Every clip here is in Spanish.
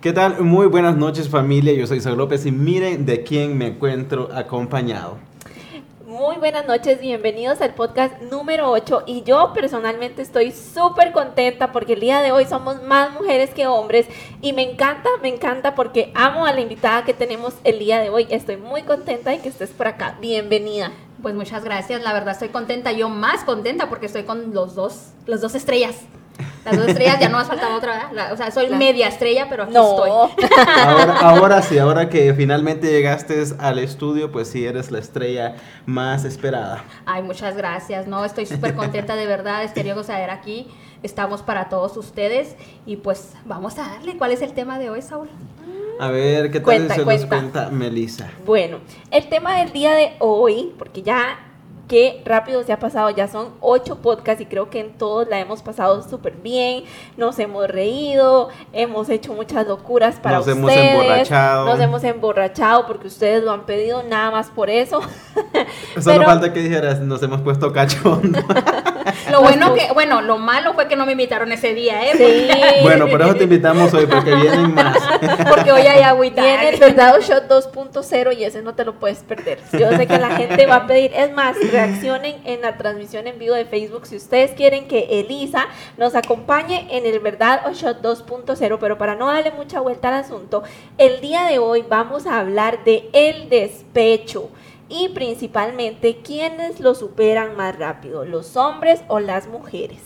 ¿Qué tal? Muy buenas noches familia, yo soy Saúl López y miren de quién me encuentro acompañado. Muy buenas noches, bienvenidos al podcast número 8 y yo personalmente estoy súper contenta porque el día de hoy somos más mujeres que hombres y me encanta, me encanta porque amo a la invitada que tenemos el día de hoy. Estoy muy contenta de que estés por acá. Bienvenida. Pues muchas gracias, la verdad estoy contenta, yo más contenta porque estoy con los dos, las dos estrellas. Las dos estrellas, ya no más faltaba otra, o sea, soy media estrella, pero aquí estoy. Ahora, ahora sí, ahora que finalmente llegaste al estudio, pues sí eres la estrella más esperada. Ay, muchas gracias, no, estoy súper contenta de verdad, querido saber aquí, estamos para todos ustedes y pues vamos a darle, ¿cuál es el tema de hoy, Saúl? A ver, ¿qué tal se nos cuenta Melissa? Bueno, el tema del día de hoy, porque ya qué rápido se ha pasado, ya son ocho podcasts y creo que en todos la hemos pasado súper bien, nos hemos reído, hemos hecho muchas locuras para ustedes. Nos hemos emborrachado. Nos hemos emborrachado porque ustedes lo han pedido, nada más por eso. Solo falta que dijeras, nos hemos puesto cachondo. lo bueno que, bueno, lo malo fue que no me invitaron ese día, ¿eh? Sí. Bueno, por eso te invitamos hoy, porque vienen más. porque hoy hay agüita. Viene el verdad shot 2.0 y ese no te lo puedes perder. Yo sé que la gente va a pedir, es más, reaccionen en la transmisión en vivo de Facebook si ustedes quieren que Elisa nos acompañe en el verdad o shot 2.0, pero para no darle mucha vuelta al asunto, el día de hoy vamos a hablar de el despecho y principalmente quiénes lo superan más rápido, los hombres o las mujeres.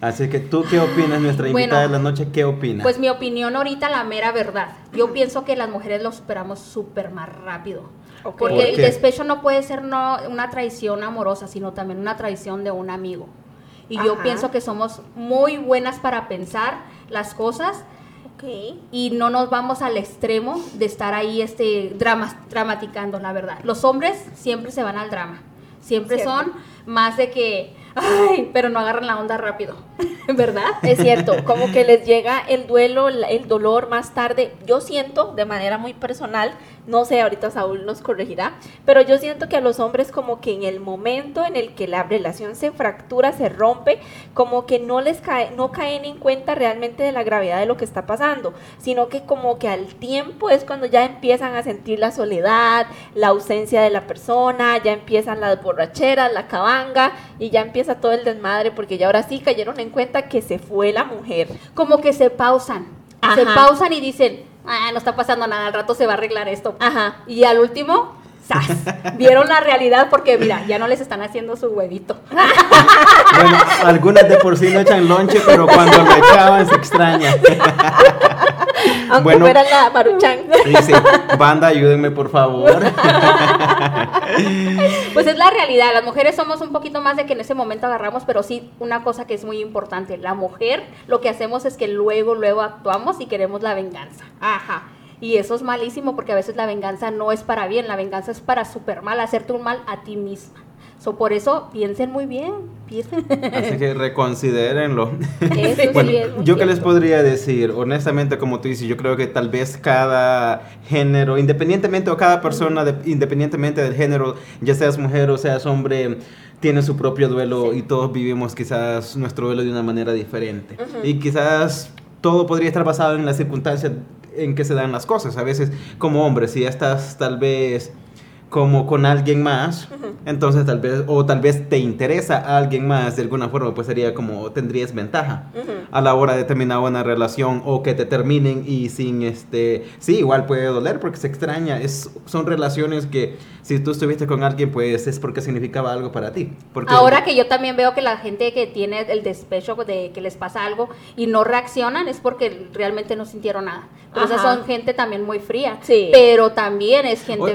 Así que tú qué opinas, nuestra invitada de la noche, ¿qué opina? Pues mi opinión ahorita, la mera verdad. Yo pienso que las mujeres lo superamos súper más rápido. Porque el despecho no puede ser no, una traición amorosa, sino también una traición de un amigo. Y yo pienso que somos muy buenas para pensar las cosas y no nos vamos al extremo de estar ahí este, drama, dramaticando, la verdad. Los hombres siempre se van al drama. Siempre son más de que, ay, pero no agarran la onda rápido, ¿verdad? Es cierto, como que les llega el duelo, el dolor más tarde. Yo siento de manera muy personal no sé, ahorita Saúl nos corregirá, pero yo siento que a los hombres como que en el momento en el que la relación se fractura, se rompe, como que no les cae, no caen en cuenta realmente de la gravedad de lo que está pasando, sino que como que al tiempo es cuando ya empiezan a sentir la soledad, la ausencia de la persona, ya empiezan las borracheras, la cabanga y ya empieza todo el desmadre porque ya ahora sí cayeron en cuenta que se fue la mujer. Como que se pausan, se pausan y dicen, ah, no está pasando nada, al rato se va a arreglar esto. Ajá. Y al último, ¡zas! Vieron la realidad porque, mira, ya no les están haciendo su huevito. Bueno, algunas de por sí no echan lonche, pero cuando lo echaban se extraña. Aunque bueno, fuera la maruchan. Dice, banda, ayúdenme por favor. Pues es la realidad, las mujeres somos un poquito más de que en ese momento agarramos, pero sí una cosa que es muy importante, la mujer lo que hacemos es que luego, luego actuamos y queremos la venganza. Ajá. Y eso es malísimo porque a veces la venganza no es para bien, la venganza es para super mal, hacerte un mal a ti misma por eso piensen muy bien. Así que reconsidérenlo. bueno, yo qué les podría decir, honestamente, como tú dices, yo creo que tal vez cada género, independientemente o cada persona, independientemente del género, ya seas mujer o seas hombre, tiene su propio duelo y todos vivimos quizás nuestro duelo de una manera diferente. Y quizás todo podría estar basado en las circunstancias en que se dan las cosas. A veces como hombre, si ya estás tal vez como con alguien más, entonces tal vez, o tal vez te interesa a alguien más de alguna forma, pues sería como tendrías ventaja a la hora de terminar una relación o que te terminen y sin este, sí, igual puede doler porque se extraña, es, son relaciones que si tú estuviste con alguien, pues es porque significaba algo para ti. Porque Ahora que yo también veo que la gente que tiene el despecho de que les pasa algo y no reaccionan es porque realmente no sintieron nada. Entonces son gente también muy fría, sí. pero también es gente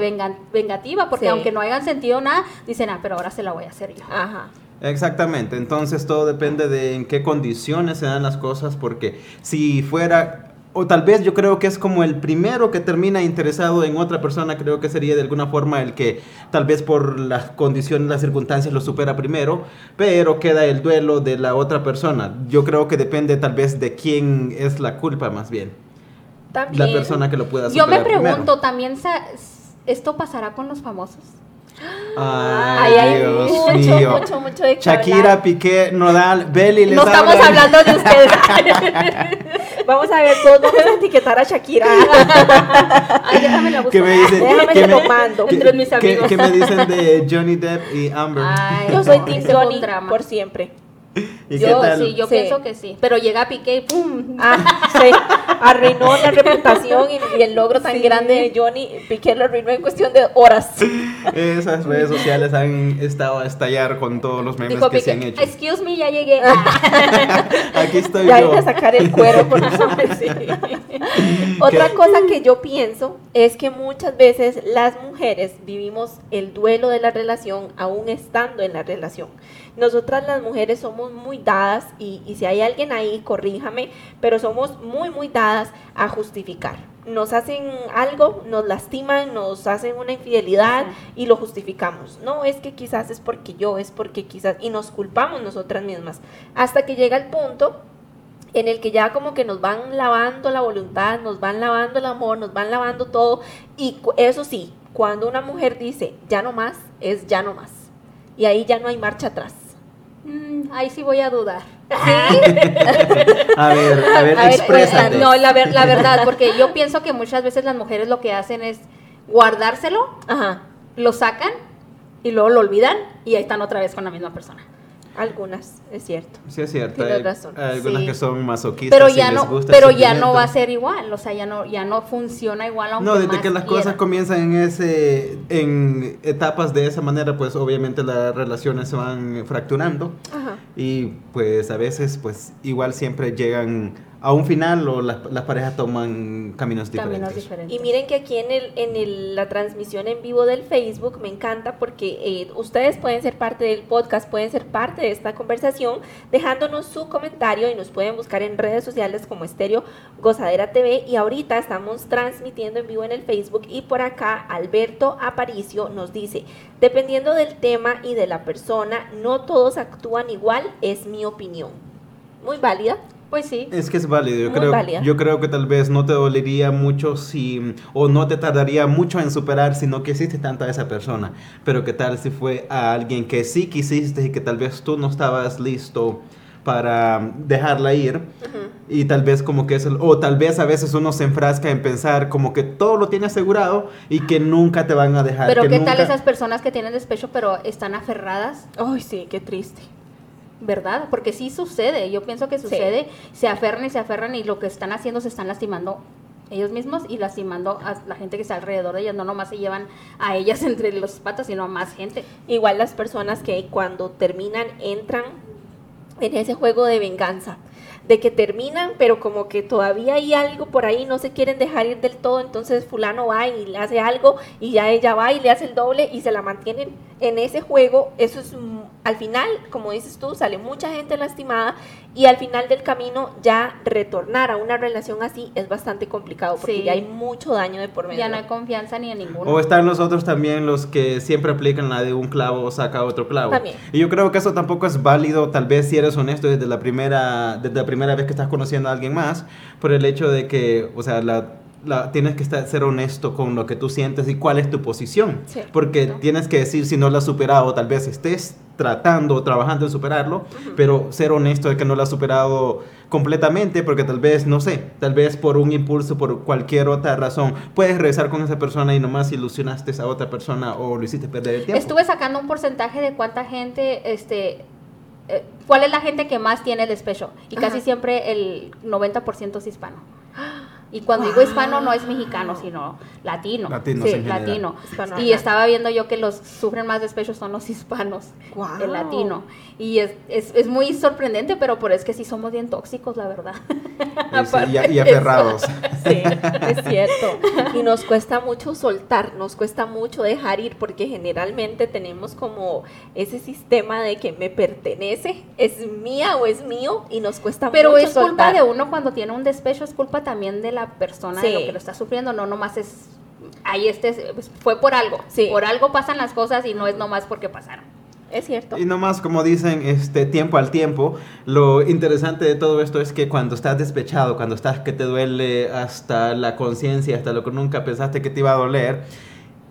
vengativa porque aunque no hayan sentido nada, dicen, ah, pero ahora se la voy a hacer yo. Ajá. Exactamente, entonces todo depende de en qué condiciones se dan las cosas, porque si fuera o tal vez yo creo que es como el primero que termina interesado en otra persona, creo que sería de alguna forma el que tal vez por las condiciones, las circunstancias lo supera primero, pero queda el duelo de la otra persona. Yo creo que depende tal vez de quién es la culpa más bien. También. La persona que lo pueda superar Yo me pregunto, también ¿Esto pasará con los famosos? Ay, hay mucho, mío. mucho, mucho de Shakira, Piqué, Nodal, Belly, No estamos hablando de ustedes. Vamos a ver, todos vamos a etiquetar a Shakira. Ay, déjame la buscar. ¿Qué me dicen? Déjame ¿Qué te me- lo mando. ¿Qué- Entre mis amigos. ¿Qué, qué me dicen de Johnny Depp y Amber? Ay, Yo soy un Johnny drama. por siempre. ¿Y qué Yo tal? sí, yo Sí. pienso que sí. Pero llega Piqué y ¡pum! Ah, sí. Arruinó la reputación y, y el logro tan Sí. grande de Johnny. Piqué lo arruinó en cuestión de horas. Esas redes sociales han estado a estallar con todos los memes Dijo que se han hecho. excuse me, ya llegué. Aquí estoy Ya yo. que sacar el cuero por nosotros. Otra ¿Qué? cosa que yo pienso es que muchas veces las mujeres vivimos el duelo de la relación aún estando en la relación. Nosotras las mujeres somos muy dadas y, y si hay alguien ahí, corríjame, pero somos muy, muy dadas a justificar. Nos hacen algo, nos lastiman, nos hacen una infidelidad y lo justificamos. No, es que quizás es porque yo, es porque quizás, y nos culpamos nosotras mismas. Hasta que llega el punto en el que ya como que nos van lavando la voluntad, nos van lavando el amor, nos van lavando todo. Y eso sí, cuando una mujer dice ya no más, es ya no más. Y ahí ya no hay marcha atrás. Mm, ahí sí voy a dudar. A ver, a ver, A ver. No, la, ver- la verdad, porque yo pienso que muchas veces las mujeres lo que hacen es guardárselo, Ajá, lo sacan y luego lo olvidan y ahí están otra vez con la misma persona. Algunas, es cierto. Sí, es cierto. Hay, razón. hay algunas Sí. que son masoquistas. Pero y ya les no, gusta pero ya no va a ser igual, o sea, ya no, ya no funciona igual aunque No, desde más que las cosas comienzan en ese, en etapas de esa manera, pues obviamente las relaciones se van fracturando Ajá. y pues a veces pues igual siempre llegan a un final o las, las parejas toman caminos diferentes. Caminos diferentes. Y miren que aquí en, el, en el- la transmisión en vivo del Facebook me encanta porque eh, ustedes pueden ser parte del podcast, pueden ser parte de esta conversación dejándonos su comentario y nos pueden buscar en redes sociales como Estéreo Gozadera TV y ahorita estamos transmitiendo en vivo en el Facebook y por acá Alberto Aparicio nos dice, dependiendo del tema y de la persona, no todos actúan igual, es mi opinión. Muy válida. Pues sí. Es que es válido, yo Muy creo, válida. yo creo que tal vez no te dolería mucho si, o no te tardaría mucho en superar si no quisiste tanto a esa persona, pero qué tal si fue a alguien que sí quisiste y que tal vez tú no estabas listo para dejarla ir y tal vez como que es el, o tal vez a veces uno se enfrasca en pensar como que todo lo tiene asegurado y que nunca te van a dejar. Pero que qué nunca- tal esas personas que tienen despecho pero están aferradas, Ay, sí, qué triste. ¿Verdad? Porque sí sucede, yo pienso que sucede, se aferran y se aferran y lo que están haciendo se están lastimando ellos mismos y lastimando a la gente que está alrededor de ellas, no nomás se llevan a ellas entre los patas, sino a más gente. Igual las personas que cuando terminan entran en ese juego de venganza, de que terminan, pero como que todavía hay algo por ahí, no se quieren dejar ir del todo, entonces fulano va y le hace algo y ya ella va y le hace el doble y se la mantienen en ese juego. Eso es, al final, como dices tú, sale mucha gente lastimada y al final del camino ya retornar a una relación así es bastante complicado porque Sí. ya hay mucho daño de por medio. Ya no hay confianza ni en ninguno. O están los otros también los que siempre aplican la de un clavo saca otro clavo. También. Y yo creo que eso tampoco es válido, tal vez si eres honesto desde la primera, desde la primera vez que estás conociendo a alguien más, por el hecho de que, o sea, la, la- tienes que estar, ser honesto con lo que tú sientes y cuál es tu posición. Sí. Porque ¿no? tienes que decir si no lo has superado, tal vez estés tratando o trabajando en superarlo, pero ser honesto de que no lo has superado completamente, porque tal vez, no sé, tal vez por un impulso, por cualquier otra razón, puedes regresar con esa persona y nomás ilusionaste a otra persona o lo hiciste perder el tiempo. Estuve sacando un porcentaje de cuánta gente, este, eh, cuál es la gente que más tiene despecho. Y casi siempre el 90% es hispano. Y cuando digo hispano no es mexicano, sino latino. Latinos sí, latino. Hispano, Y ajá. estaba viendo yo que los sufren más despechos son los hispanos, Guau. el latino. Y es, es, es muy sorprendente, pero por es que sí somos bien tóxicos, la verdad. Y, sí, y- y Aparte de aferrados. Sí, es cierto. Y nos cuesta mucho soltar, nos cuesta mucho dejar ir porque generalmente tenemos como ese sistema de que me pertenece, es mía o es mío y nos cuesta Pero mucho es culpa soltar. de uno cuando tiene un despecho, es culpa también de la persona de Sí. lo que lo está sufriendo, no nomás es ahí este pues, fue por algo. Sí. Por algo pasan las cosas y no es nomás porque pasaron. Es cierto. Y nomás como dicen, este tiempo al tiempo, lo interesante de todo esto es que cuando estás despechado, cuando estás que te duele hasta la conciencia, hasta lo que nunca pensaste que te iba a doler,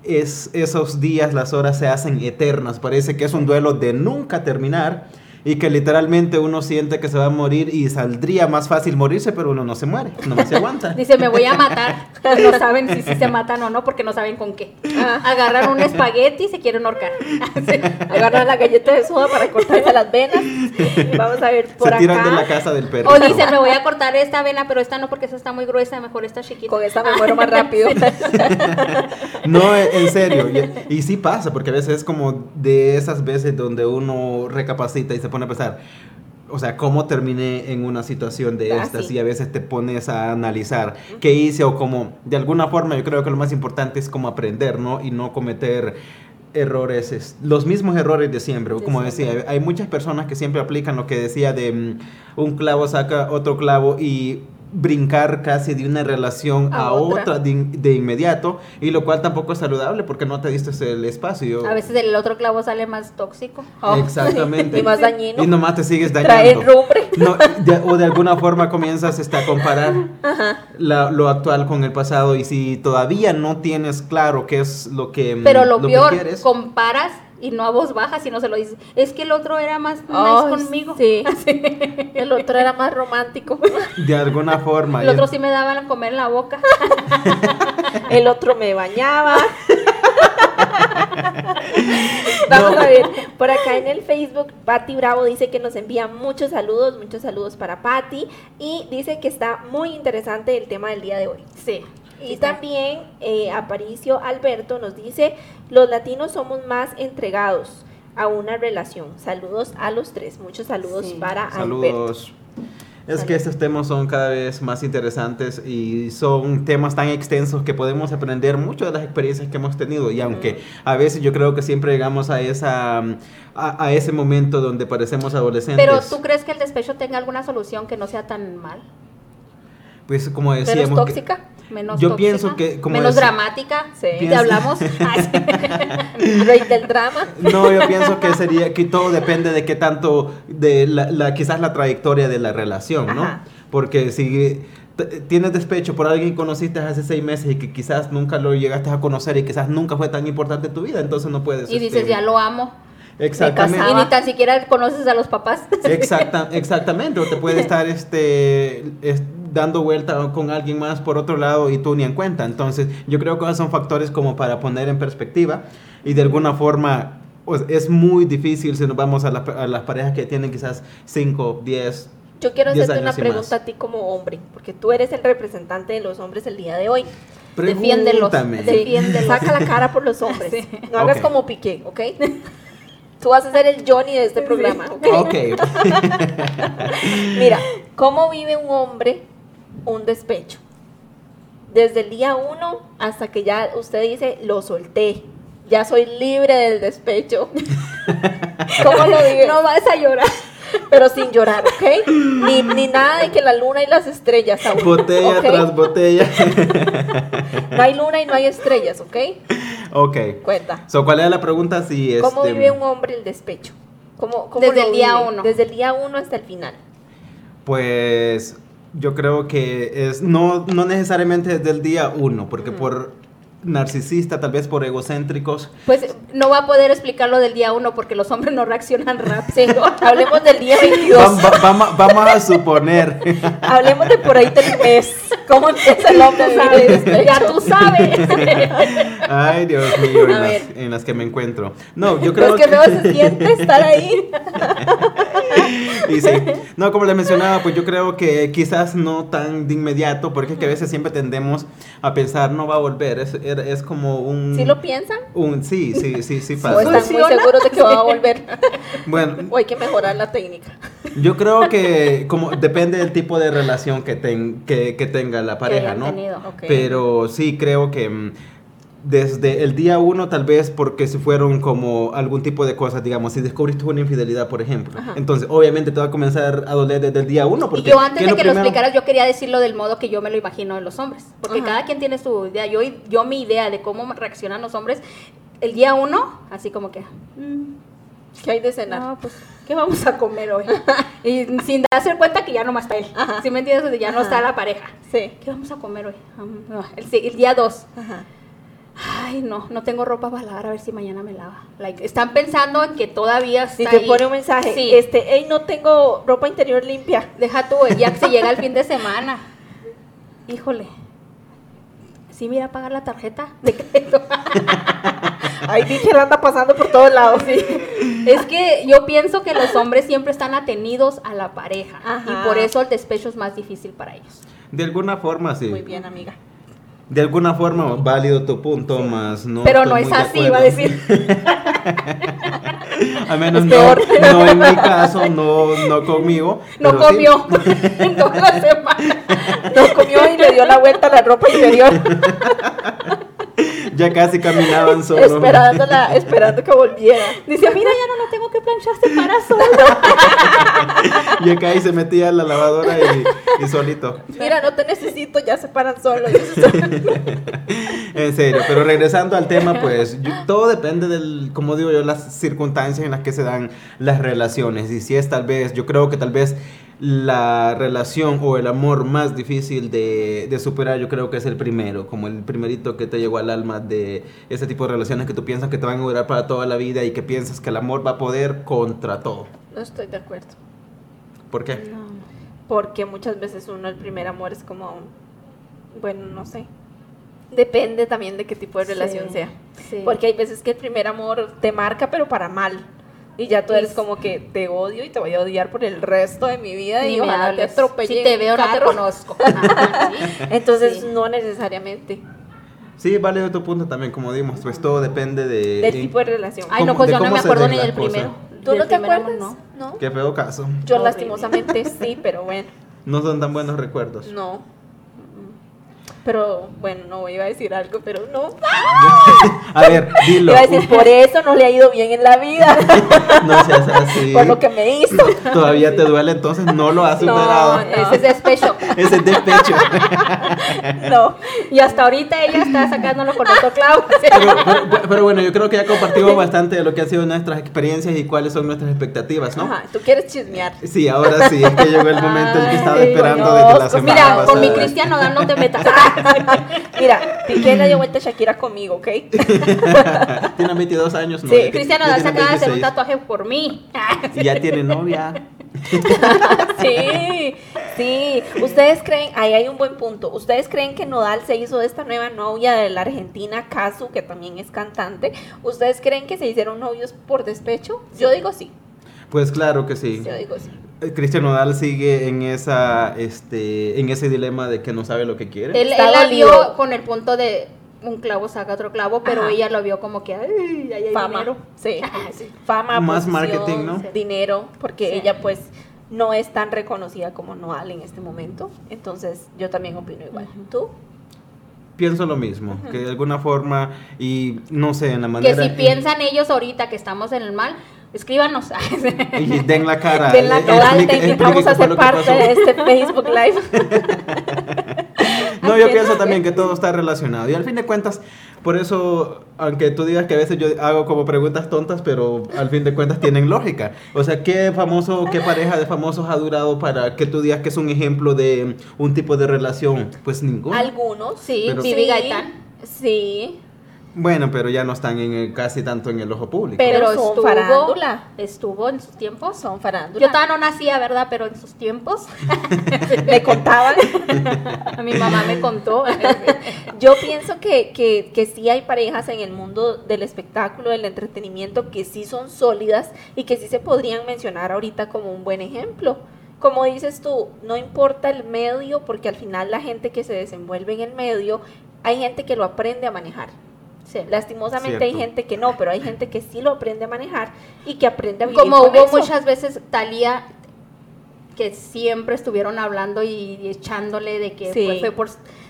es esos días, las horas se hacen eternas. Parece que es un duelo de nunca terminar. Y que literalmente uno siente que se va a morir y saldría más fácil morirse, pero uno no se muere, no se aguanta. Dice, me voy a matar. No saben si, se matan o no porque no saben con qué. Ah. Agarran un espagueti y se quieren ahorcar. Agarran la galleta de soda para cortarse las venas. Vamos a ver por se tiran de la casa del perro. O dicen, me voy a cortar esta vena, pero esta no porque esa está muy gruesa, mejor esta chiquita. Con esta me muero más rápido. no, en serio. Y, y sí pasa, porque a veces es como de esas veces donde uno recapacita y se pone a pensar, o sea, cómo terminé en una situación de ah, estas y a veces te pones a analizar qué hice o cómo, de alguna forma yo creo que lo más importante es como aprender, ¿no? Y no cometer errores, los mismos errores de siempre. Como decía, hay muchas personas que siempre aplican lo que decía de mm, un clavo saca otro clavo y brincar casi de una relación a, otra, de, inmediato y lo cual tampoco es saludable porque no te diste el espacio. A veces el otro clavo sale más tóxico. Exactamente. y más dañino. Y nomás te sigues dañando. Trae o de alguna forma comienzas este, a comparar lo actual con el pasado y si todavía no tienes claro qué es lo que Pero lo, peor, comparas y no a voz baja, sino se lo dice. Es que el otro era más nice conmigo. Sí. el otro era más romántico. De alguna forma. El otro sí me daban a comer en la boca. el otro me bañaba. Vamos a ver, por acá en el Facebook, Patti Bravo dice que nos envía muchos saludos, muchos saludos para Patti y dice que está muy interesante el tema del día de hoy. Sí. Y también eh, Aparicio Alberto nos dice, los latinos somos más entregados a una relación. Saludos a los tres, muchos saludos para saludos. Es que estos temas son cada vez más interesantes y son temas tan extensos que podemos aprender mucho de las experiencias que hemos tenido. Y aunque a veces yo creo que siempre llegamos a, esa, a, a ese momento donde parecemos adolescentes. Pero ¿tú crees que el despecho tenga alguna solución que no sea tan mal? Pues como decíamos... Menos tóxica, menos Yo pienso que... Como menos dramática, sí. ¿Te hablamos? Rey del drama. No, yo pienso que sería que todo depende de qué tanto, de la, quizás la trayectoria de la relación, ¿no? Porque si tienes despecho por alguien que conociste hace seis meses y que quizás nunca lo llegaste a conocer y quizás nunca fue tan importante en tu vida, entonces no puedes... Y dices, este, ya lo amo. Exactamente. Y ni tan siquiera conoces a los papás. Exacta, exactamente. O te puede estar este, dando vuelta con alguien más por otro lado y tú ni en cuenta. Entonces, yo creo que esos son factores como para poner en perspectiva y de alguna forma pues, es muy difícil si nos vamos a, las parejas que tienen quizás 5, 10. Yo quiero hacerte una pregunta a ti como hombre, porque tú eres el representante de los hombres el día de hoy. Defiéndelos. Defiéndelos. Saca la cara por los hombres. No hagas como Piqué, ¿ok? Tú vas a ser el Johnny de este programa. Ok. Mira, ¿cómo vive un hombre un despecho? Desde el día uno hasta que ya usted dice, lo solté. Ya soy libre del despecho. ¿Cómo lo vive? No vas a llorar. Pero sin llorar, ¿ok? Ni, ni nada de que la luna y las estrellas. botella tras botella. no hay luna y no hay estrellas, ¿ok? Ok. Cuenta. So, ¿Cuál era la pregunta? Si ¿Cómo este, vive un hombre el despecho? ¿Cómo, Desde el día uno. Desde el día uno hasta el final. Pues yo creo que es no, no necesariamente desde el día uno, porque por narcisista, tal vez por egocéntricos. Pues no va a poder explicarlo del día uno porque los hombres no reaccionan rápido. Hablemos del día 22. vamos, vamos a suponer. Hablemos de por ahí del mes. ¿Cómo empieza el hombre? Sabes, ya tú sabes. Ay, Dios mío, en las, en las, que me encuentro. No, yo creo es que... no se siente estar ahí. y sí. No, como le mencionaba, pues yo creo que quizás no tan de inmediato, porque es que a veces siempre tendemos a pensar, no va a volver. Es, es como un... ¿Sí lo piensan? Un, sí, sí, sí, sí pasa. ¿O están muy seguros de que va a volver? bueno. O hay que mejorar la técnica. Yo creo que como depende del tipo de relación que, ten, que, que tenga la pareja, ¿no? Pero sí creo que mm, desde el día uno, tal vez porque se fueron como algún tipo de cosas, digamos, si descubriste una infidelidad, por ejemplo. Entonces, obviamente te va a comenzar a doler desde el día uno. Porque, y yo antes de que lo explicaras, yo quería decirlo del modo que yo me lo imagino de los hombres. Porque cada quien tiene su idea. Yo, yo mi idea de cómo reaccionan los hombres, el día uno, así como que... Mm, ¿Qué hay de cenar? No, pues, ¿qué vamos a comer hoy? y sin darse cuenta que ya no más está él. ¿Sí me entiendes? Ya no está la pareja. Sí. ¿Qué vamos a comer hoy? el, el, día dos. Ajá ay, no, no tengo ropa para lavar, a ver si mañana me lava. Like, están pensando en que todavía está Si te pone un mensaje, sí. este, hey, no tengo ropa interior limpia. Deja tú, ya que se llega el fin de semana. Híjole. Sí, mira, pagar la tarjeta de crédito. Ahí dije, anda pasando por todos lados. Sí. Es que yo pienso que los hombres siempre están atenidos a la pareja. Y por eso el despecho es más difícil para ellos. De alguna forma, sí. Muy bien, amiga de alguna forma válido tu punto, más no. Pero no es así, va a decir. a menos no, no, en mi caso, no, no conmigo. No comió en toda la semana. No comió y le dio la vuelta a la ropa interior. ya casi caminaban solos. Esperándola, esperando que volviera. Dice, mira, ya no lo tengo que planchar, se para solo. y acá y se metía a la lavadora y, solito. Mira, no te necesito, ya se paran solos. en serio, pero regresando al tema, pues todo depende del, como digo yo, las circunstancias en las que se dan las relaciones. Y si es tal vez, yo creo que tal vez la relación o el amor más difícil de, superar yo creo que es el primero, como el primerito que te llegó al alma de ese tipo de relaciones que tú piensas que te van a durar para toda la vida y que piensas que el amor va a poder contra todo. No estoy de acuerdo. ¿Por qué? No, porque muchas veces uno el primer amor es como, bueno, no sé. Depende también de qué tipo de relación sea. Porque hay veces que el primer amor te marca pero para mal. Y ya tú eres como que te odio y te voy a odiar por el resto de mi vida y, ojalá te atropelle. Si te veo, no te conozco. Entonces, no necesariamente. Sí, vale de tu punto también, como dimos, pues todo depende de... Del tipo de relación. Ay, no, pues yo no me acuerdo ni del primero. ¿Tú no te acuerdas? No. ¿No? Qué feo caso. Yo lastimosamente sí, pero bueno. No son tan buenos recuerdos. No. Pero bueno, no iba a decir algo, pero no. a ver, dilo. Iba a decir, por eso no le ha ido bien en la vida. no seas así. Por lo que me hizo. Todavía te duele, entonces no lo has superado. No, ese es despecho. ese es despecho. no. Y hasta ahorita ella está sacándolo con otro clavo. pero, bueno, yo creo que ya compartimos bastante de lo que han sido nuestras experiencias y cuáles son nuestras expectativas, ¿no? Ajá, tú quieres chismear. Sí, ahora sí, es que llegó el momento en que estaba esperando desde la semana Mira, con mi cristiano no te metas. Mira, Piqué le dio vuelta a Shakira conmigo, ¿ok? tiene 22 años, ¿no? Sí, Cristiano se acaba de hacer un tatuaje por mí. y ya tiene novia. sí, sí. Ustedes creen, ahí hay un buen punto. ¿Ustedes creen que Nodal se hizo de esta nueva novia de la Argentina, Kazu, que también es cantante? ¿Ustedes creen que se hicieron novios por despecho? Yo digo sí. Pues claro que sí. Yo digo sí. Cristian Nodal sigue en esa este en ese dilema de que no sabe lo que quiere. Él, la vio con el punto de un clavo saca otro clavo, pero ella lo vio como que ay, hay fama. dinero. Sí. Fama, más marketing, ¿no? Dinero, porque ella pues no es tan reconocida como Nodal en este momento. Entonces, yo también opino igual. ¿Tú? Pienso lo mismo, que de alguna forma y no sé, en la manera que si piensan ellos ahorita que estamos en el mal, escríbanos. y den la cara. Den la cara, vamos a ser parte de este Facebook Live. no, yo pienso también que todo está relacionado. Y al fin de cuentas, por eso, aunque tú digas que a veces yo hago como preguntas tontas, pero al fin de cuentas tienen lógica. O sea, ¿qué famoso, qué pareja de famosos ha durado para que tú digas que es un ejemplo de un tipo de relación? Pues ninguno. Algunos, sí. Vivi Gaitán. Sí. Bueno, pero ya no están en casi tanto en el ojo público. Pero, estuvo, farándula. Estuvo en sus tiempos. Son farándula. Yo todavía no nacía, ¿verdad? Pero en sus tiempos. me contaban. A mi mamá me contó. Yo pienso que, que, que sí hay parejas en el mundo del espectáculo, del entretenimiento, que sí son sólidas y que sí se podrían mencionar ahorita como un buen ejemplo como dices tú, no importa el medio, porque al final la gente que se desenvuelve en el medio, hay gente que lo aprende a manejar. Lastimosamente hay gente que no, pero hay gente que sí lo aprende a manejar y que aprende a vivir Como hubo muchas veces Talía que siempre estuvieron hablando y, echándole de que fue por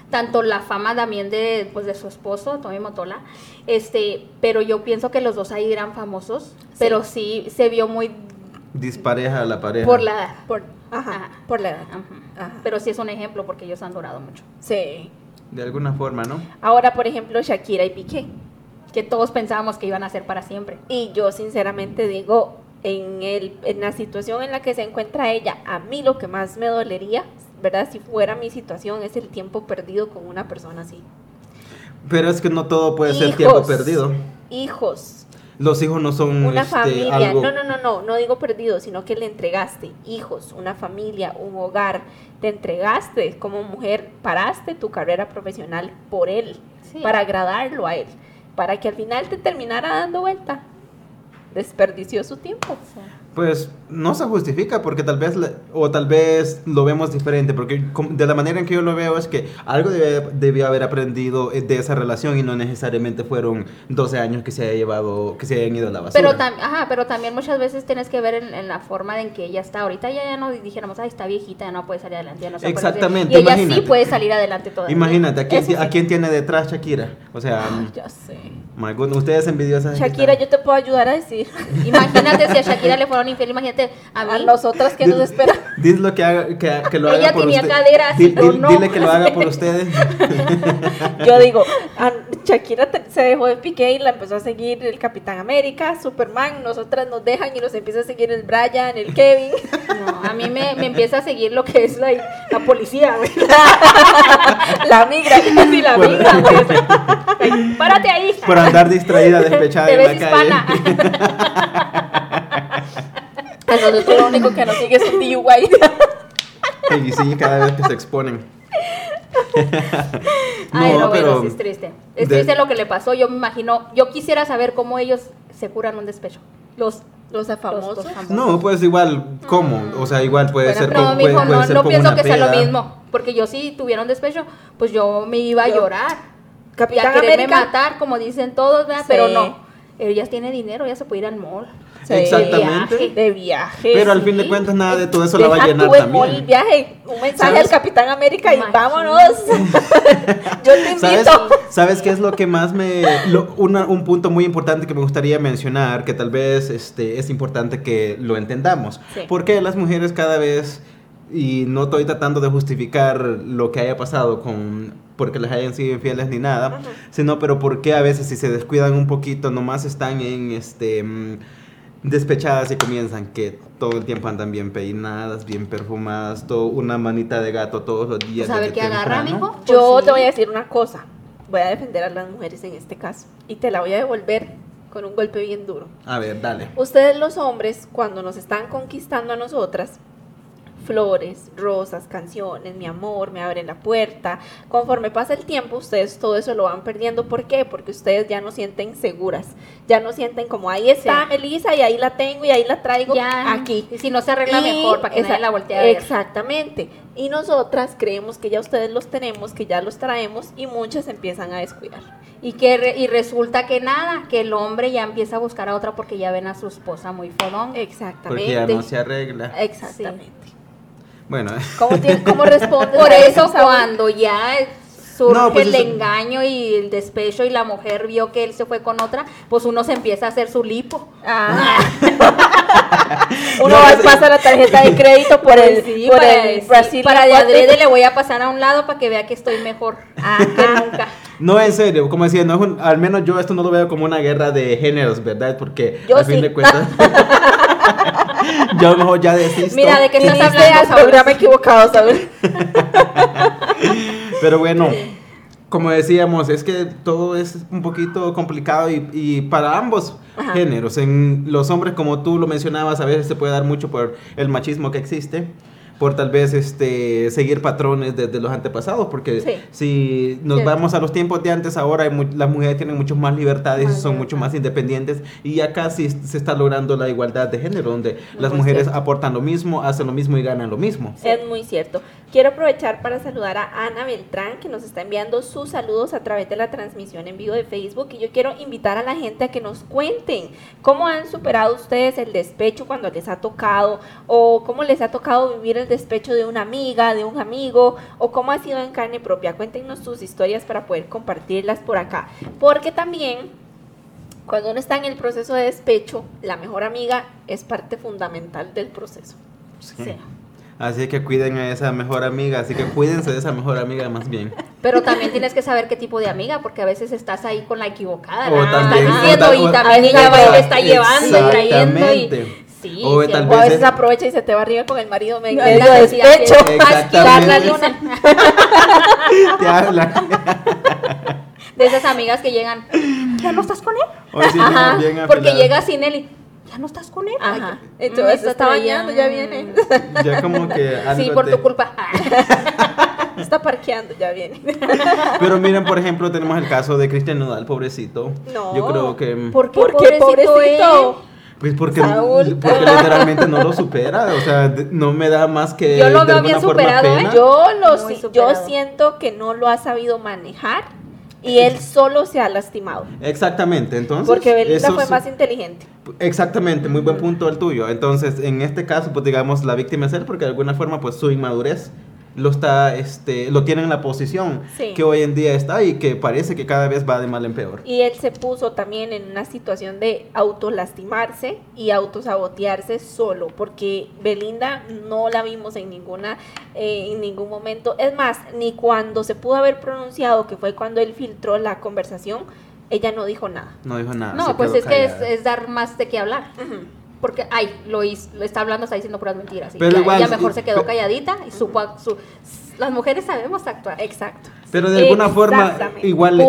tanto la fama también de pues de su esposo Tommy Motola este pero yo pienso que los dos ahí eran famosos pero sí se vio muy dispareja la pareja. por la edad. Por, ajá, por la edad. Pero sí es un ejemplo porque ellos han durado mucho. Sí de alguna forma, ¿no? Ahora, por ejemplo, Shakira y Piqué. Que todos pensábamos que iban a ser para siempre. Y yo sinceramente digo, en, el, en la situación en la que se encuentra ella, a mí lo que más me dolería, ¿verdad? Si fuera mi situación, es el tiempo perdido con una persona así. Pero es que no todo puede ser tiempo perdido. Hijos. Los hijos no son una este, familia. No, no, no, no, no digo perdido, sino que le entregaste hijos, una familia, un hogar. Te entregaste como mujer, paraste tu carrera profesional por él, para agradarlo a él, para que al final te terminara dando vuelta. Desperdició su tiempo. Pues no se justifica porque tal vez, o tal vez lo vemos diferente, porque de la manera en que yo lo veo es que algo debió haber aprendido eh, de esa relación y no necesariamente fueron 12 años que se haya llevado, que se hayan ido a la basura. Pero, ajá, pero también muchas veces tienes que ver en, la forma en que ella está. Ahorita ya, ya no dijéramos, ay, está viejita, ya no puede salir adelante. Ya no Exactamente. Y ella sí puede salir adelante todavía. Imagínate, ¿a quién, ¿a quién tiene detrás Shakira? O sea, ya sé. ustedes envidiosas. Shakira, yo te puedo ayudar a decir. Imagínate si a Shakira le fueron infiel, imagínate a, mí. a nosotras que nos esperan. Lo que, haga, que, que lo Ella haga por tenía cadera, no. Dile que lo haga por ustedes. Yo digo, Shakira se dejó de Piqué y la empezó a seguir el Capitán América, Superman, nosotras nos dejan y nos empieza a seguir el Brian, el Kevin. No, a mí me, me empieza a seguir lo que es la, la policía, la migra, sí, la migra, Párate ahí. Por andar distraída, despechada Te ves hispana. A nosotros lo único que nos sigue es un DUI. y sí, cada vez que se exponen. no, Ay, no, pero es triste. Es triste lo que le pasó. Yo me imagino, yo quisiera saber cómo ellos se curan un despecho. Los los famosos. No, pues igual, ¿cómo? O sea, igual puede ser como. No, mijo, no, no pienso que sea lo mismo. Porque yo sí tuviera un despecho, pues yo me iba a llorar. Capitán y a quererme matar, como dicen todos, ¿verdad? Pero no. Ellas tienen dinero, ya se puede ir al mall. Exactamente. De viaje. Pero al fin de cuentas nada de todo eso la va a llenar también. El viaje, un mensaje al Capitán América y vámonos. Yo te invito. ¿Sabes, qué es lo que más me un punto muy importante que me gustaría mencionar que tal vez este es importante que lo entendamos? Porque las mujeres cada vez y no estoy tratando de justificar lo que haya pasado con porque les hayan sido infieles ni nada, sino pero porque a veces si se descuidan un poquito nomás están en este mm, despechadas y comienzan que todo el tiempo andan bien peinadas, bien perfumadas, todo una manita de gato todos los días. ¿Saber qué agarra, amigo? Yo pues te voy a decir una cosa. Voy a defender a las mujeres en este caso y te la voy a devolver con un golpe bien duro. A ver, dale. Ustedes los hombres, cuando nos están conquistando a nosotras, flores, rosas, canciones, mi amor, me abren la puerta. Conforme pasa el tiempo, ustedes todo eso lo van perdiendo. ¿Por qué? Porque ustedes ya no sienten seguras, ya no sienten como ahí está Melissa y ahí la tengo y ahí la traigo ya, aquí. Y si no se arregla mejor para que nadie la voltee a ver. Exactamente. Y nosotras creemos que ya ustedes los tenemos, que ya los traemos y muchas empiezan a descuidar. Y que y resulta que nada, que el hombre ya empieza a buscar a otra porque ya ven a su esposa muy fodón. Exactamente. Porque ya no se arregla. Exactamente. Bueno. ¿Cómo, cómo respondes? Por eso cuando ya surge pues el engaño y el despecho y la mujer vio que él se fue con otra, pues uno se empieza a hacer su lipo. Ah. uno va a pasar la tarjeta de crédito por el, por para, el Brasil. Para de adrede le voy a pasar a un lado para que vea que estoy mejor ah, que nunca. No, en serio, como decía, no al menos yo esto no lo veo como una guerra de géneros, ¿verdad? Porque al fin de cuentas... yo mejor ya desisto. Mira, ¿de qué estás hablando? programa equivocado, ¿sabes? Pero bueno, como decíamos, es que todo es un poquito complicado y, y para ambos géneros. En los hombres, como tú lo mencionabas, a veces se puede dar mucho por el machismo que existe por tal vez este seguir patrones desde los antepasados, porque si nos vamos a los tiempos de antes, ahora las mujeres tienen mucho más libertades y son mucho más independientes y acá sí se está logrando la igualdad de género, donde las mujeres aportan lo mismo, hacen lo mismo y ganan lo mismo. Es muy cierto. Quiero aprovechar para saludar a Ana Beltrán, que nos está enviando sus saludos a través de la transmisión en vivo de Facebook. Y yo quiero invitar a la gente a que nos cuenten cómo han superado ustedes el despecho cuando les ha tocado, o cómo les ha tocado vivir el despecho de una amiga, de un amigo, o cómo ha sido en carne propia. Cuéntenos sus historias para poder compartirlas por acá. Porque también cuando uno está en el proceso de despecho, la mejor amiga es parte fundamental del proceso. Sí. Así que cuiden a esa mejor amiga, así que cuídense de esa mejor amiga más bien. Pero también tienes que saber qué tipo de amiga, porque a veces estás ahí con la equivocada, o también, estás diciendo y también ella va y te está llevando y trayendo y... Sí, o, tal vez a veces aprovecha y se te va arriba con el marido me medio despecho. A la luna. te habla. De esas amigas que llegan, ¿ya no estás con él? porque llega sin él y no estás con él. Ajá. Entonces está bañando, ya viene. Ya como que Sí, por tu culpa. está parqueando, ya viene. Pero miren, por ejemplo, tenemos el caso de Cristian Nodal, pobrecito. No. Yo creo que ¿Por qué, ¿Por qué pobrecito? Pues porque, porque literalmente no lo supera, o sea, no me da más que yo lo veo bien superado, ¿eh? Yo lo yo siento que no lo ha sabido manejar y él solo se ha lastimado. Exactamente, entonces. Porque Belinda fue más inteligente. Exactamente, muy buen punto el tuyo. Entonces, en este caso, pues digamos, la víctima es él porque de alguna forma, pues su inmadurez lo está, este, lo tiene en la posición que hoy en día está y que parece que cada vez va de mal en peor. Y él se puso también en una situación de autolastimarse y autosabotearse solo, porque Belinda no la vimos en ninguna, eh, en ningún momento. Es más, ni cuando se pudo haber pronunciado, que fue cuando él filtró la conversación, ella no dijo nada. No dijo nada. No, pues es que es, dar más de qué hablar porque, ay, lo, hizo, lo está hablando, está diciendo puras mentiras. Pero ya, igual, mejor se quedó calladita y supo, su, las mujeres sabemos actuar. Exacto. Pero de alguna forma, igual,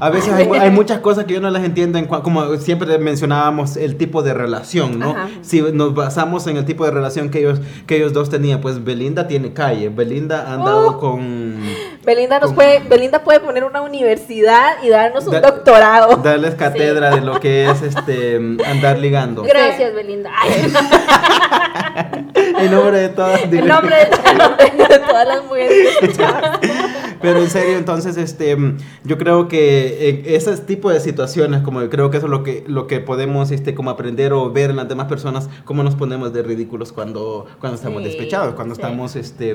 a veces hay, muchas cosas que yo no las entiendo, en como siempre mencionábamos, el tipo de relación, ¿no? Si nos basamos en el tipo de relación que ellos, que ellos dos tenían, pues Belinda tiene calle, Belinda ha andado oh. con... Belinda, nos puede, Belinda puede poner una universidad y darnos un doctorado. Darles cátedra de lo que es este andar ligando. Gracias, Belinda. en nombre de todas. En nombre de, todas las mujeres. Pero en serio, entonces, este, yo creo que en ese tipo de situaciones, como yo creo que eso es lo que, lo que podemos, este, como aprender o ver en las demás personas, cómo nos ponemos de ridículos cuando, cuando estamos despechados, cuando estamos, este,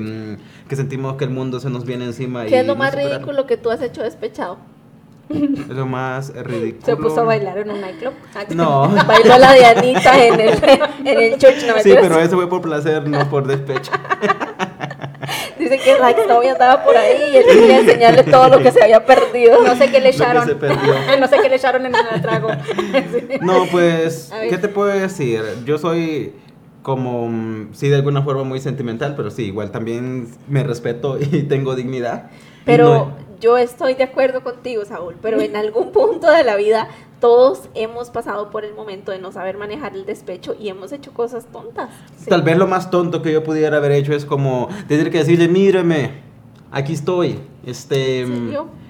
que sentimos que el mundo se nos viene encima. ¿Qué es lo más ridículo que tú has hecho despechado? Es lo más ridículo. Se puso a bailar en un nightclub. No. Bailó la de Anita en el, en el church. No, sí, pero eso fue por placer, no por despecho. Dice que la exnovia estaba por ahí y él quería enseñarle todo lo que se había perdido. No sé qué le echaron. no sé qué le echaron en el trago. No, pues, ¿qué te puedo decir? Yo soy como, mm, sí, de alguna forma muy sentimental, pero sí, igual también me respeto y tengo dignidad. Pero yo estoy de acuerdo contigo, Saúl, pero en algún punto de la vida todos hemos pasado por el momento de no saber manejar el despecho y hemos hecho cosas tontas. Tal vez lo más tonto que yo pudiera haber hecho es como tener que decirle, míreme, aquí estoy. Este,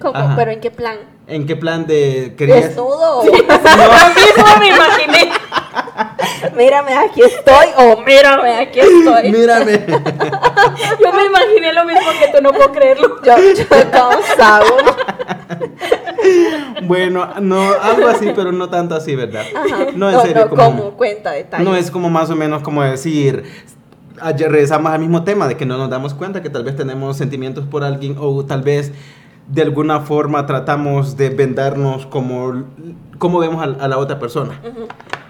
¿Cómo? ¿Pero en qué plan? ¿En qué plan de querías? Desnudo. Sí. mismo me imaginé. mírame, aquí estoy. O mírame, aquí estoy. Mírame. yo me imaginé lo mismo que tú, no puedo creerlo. Yo, yo. bueno, no, algo así, pero no tanto así, ¿verdad? No, en serio. como, como cuenta detalles. No es como más o menos como decir, ayer regresamos al mismo tema de que no nos damos cuenta que tal vez tenemos sentimientos por alguien o tal vez de alguna forma tratamos de vendarnos como, como vemos a, la otra persona.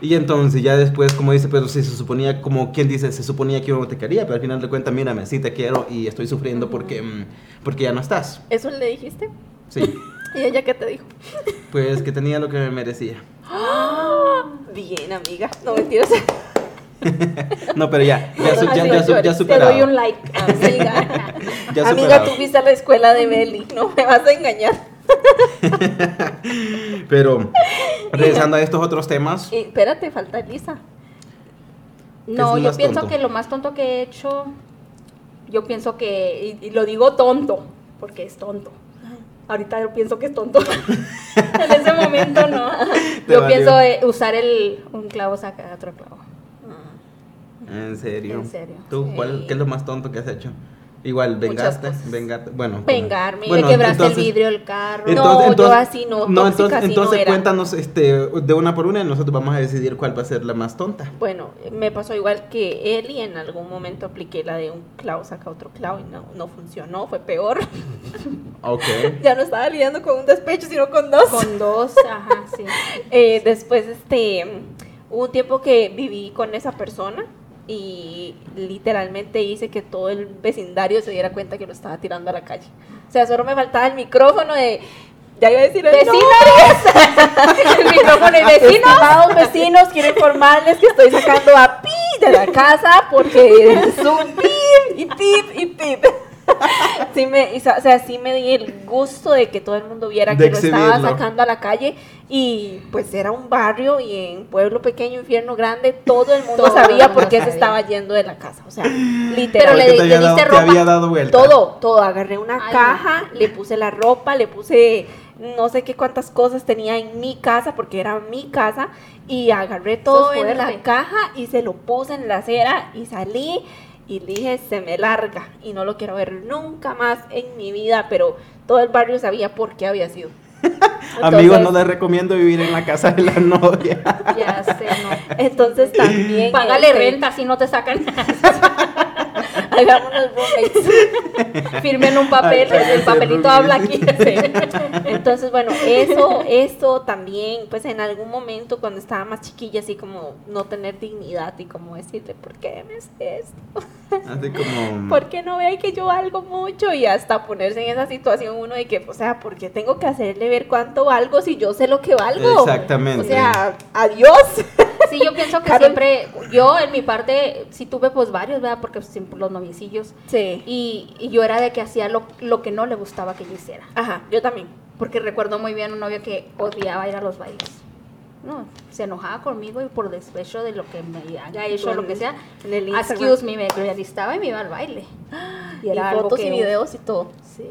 Y entonces ya después, como dice pero si se suponía, como quien dice, se suponía que yo no te quería, pero al final de cuentas, mírame, sí te quiero y estoy sufriendo porque, mm, porque ya no estás. ¿Eso le dijiste? Sí. ¿Y ella qué te dijo? Pues que tenía lo que me merecía. Bien, amiga. No mentiras. no, pero ya, ya, ya, ya, superado. Te doy un like. Amiga, amiga tú fuiste a la escuela de Belly, no me vas a engañar. pero, regresando a estos otros temas. espérate, falta Lisa. No, yo pienso que lo más tonto que he hecho, yo pienso que, y, lo digo tonto, porque es tonto. Ahorita yo pienso que es tonto. en ese momento no. Yo pienso eh, usar el un clavo saca otro clavo. ¿En serio? ¿En serio? ¿Tú cuál, qué es lo más tonto que has hecho? Igual, vengaste, vengarte, bueno. Vengarme, bueno, quebraste el vidrio del carro. no, yo así no, no entonces, entonces cuéntanos este, de una por una y nosotros vamos a decidir cuál va a ser la más tonta. Bueno, me pasó igual que él y en algún momento apliqué la de un clavo saca otro clavo y no, no funcionó, fue peor. ok. ya no estaba lidiando con un despecho, sino con dos. Con dos, ajá, sí. eh, después, este, hubo un tiempo que viví con esa persona y literalmente hice que todo el vecindario se diera cuenta que lo estaba tirando a la calle. O sea, solo me faltaba el micrófono de ya iba a decir vecinos. el micrófono de vecinos. Estimados vecinos, quiero informarles que estoy sacando a Pi de la casa porque es un pip y pip y pip. sí me, o sea, sí me di el gusto de que todo el mundo viera que lo estaba sacando a la calle y pues era un barrio y en pueblo pequeño, infierno grande, todo el mundo sabía por qué se estaba yendo de la casa, o sea, literal. Pero le, diste ropa. Había dado vuelta. Todo, todo, agarré una caja, le puse la ropa, le puse no sé qué cuántas cosas tenía en mi casa porque era mi casa y agarré todo en la caja y se lo puse en la acera y salí y dije, se me larga y no lo quiero ver nunca más en mi vida, pero todo el barrio sabía por qué había sido. Amigos, no les recomiendo vivir en la casa de la novia. ya sé, no. Entonces también... Págale este, renta si no te sacan. Roommates. Firmen un papel, el papelito habla aquí. Entonces, bueno, eso, esto también, pues en algún momento cuando estaba más chiquilla, así como no tener dignidad y como decirle, ¿por qué me haces esto? Así como... ¿Por qué no ve que yo valgo mucho? Y hasta ponerse en esa situación uno de que, o sea, ¿por qué tengo que hacerle ver cuánto valgo si yo sé lo que valgo? Exactamente. O sea, adiós. Sí, yo pienso que siempre, yo en mi parte sí tuve pues varios, ¿verdad? Porque siempre los novicillos. Sí. Y, y yo era de que hacía lo, lo, que no le gustaba que yo hiciera. Ajá, yo también. Porque recuerdo muy bien un novio que odiaba ir a los bailes. No, se enojaba conmigo y por despecho de lo que me haya hecho, lo que sea. En el excuse me, me listaba y me iba al baile. Y, era fotos y videos y todo. Sí.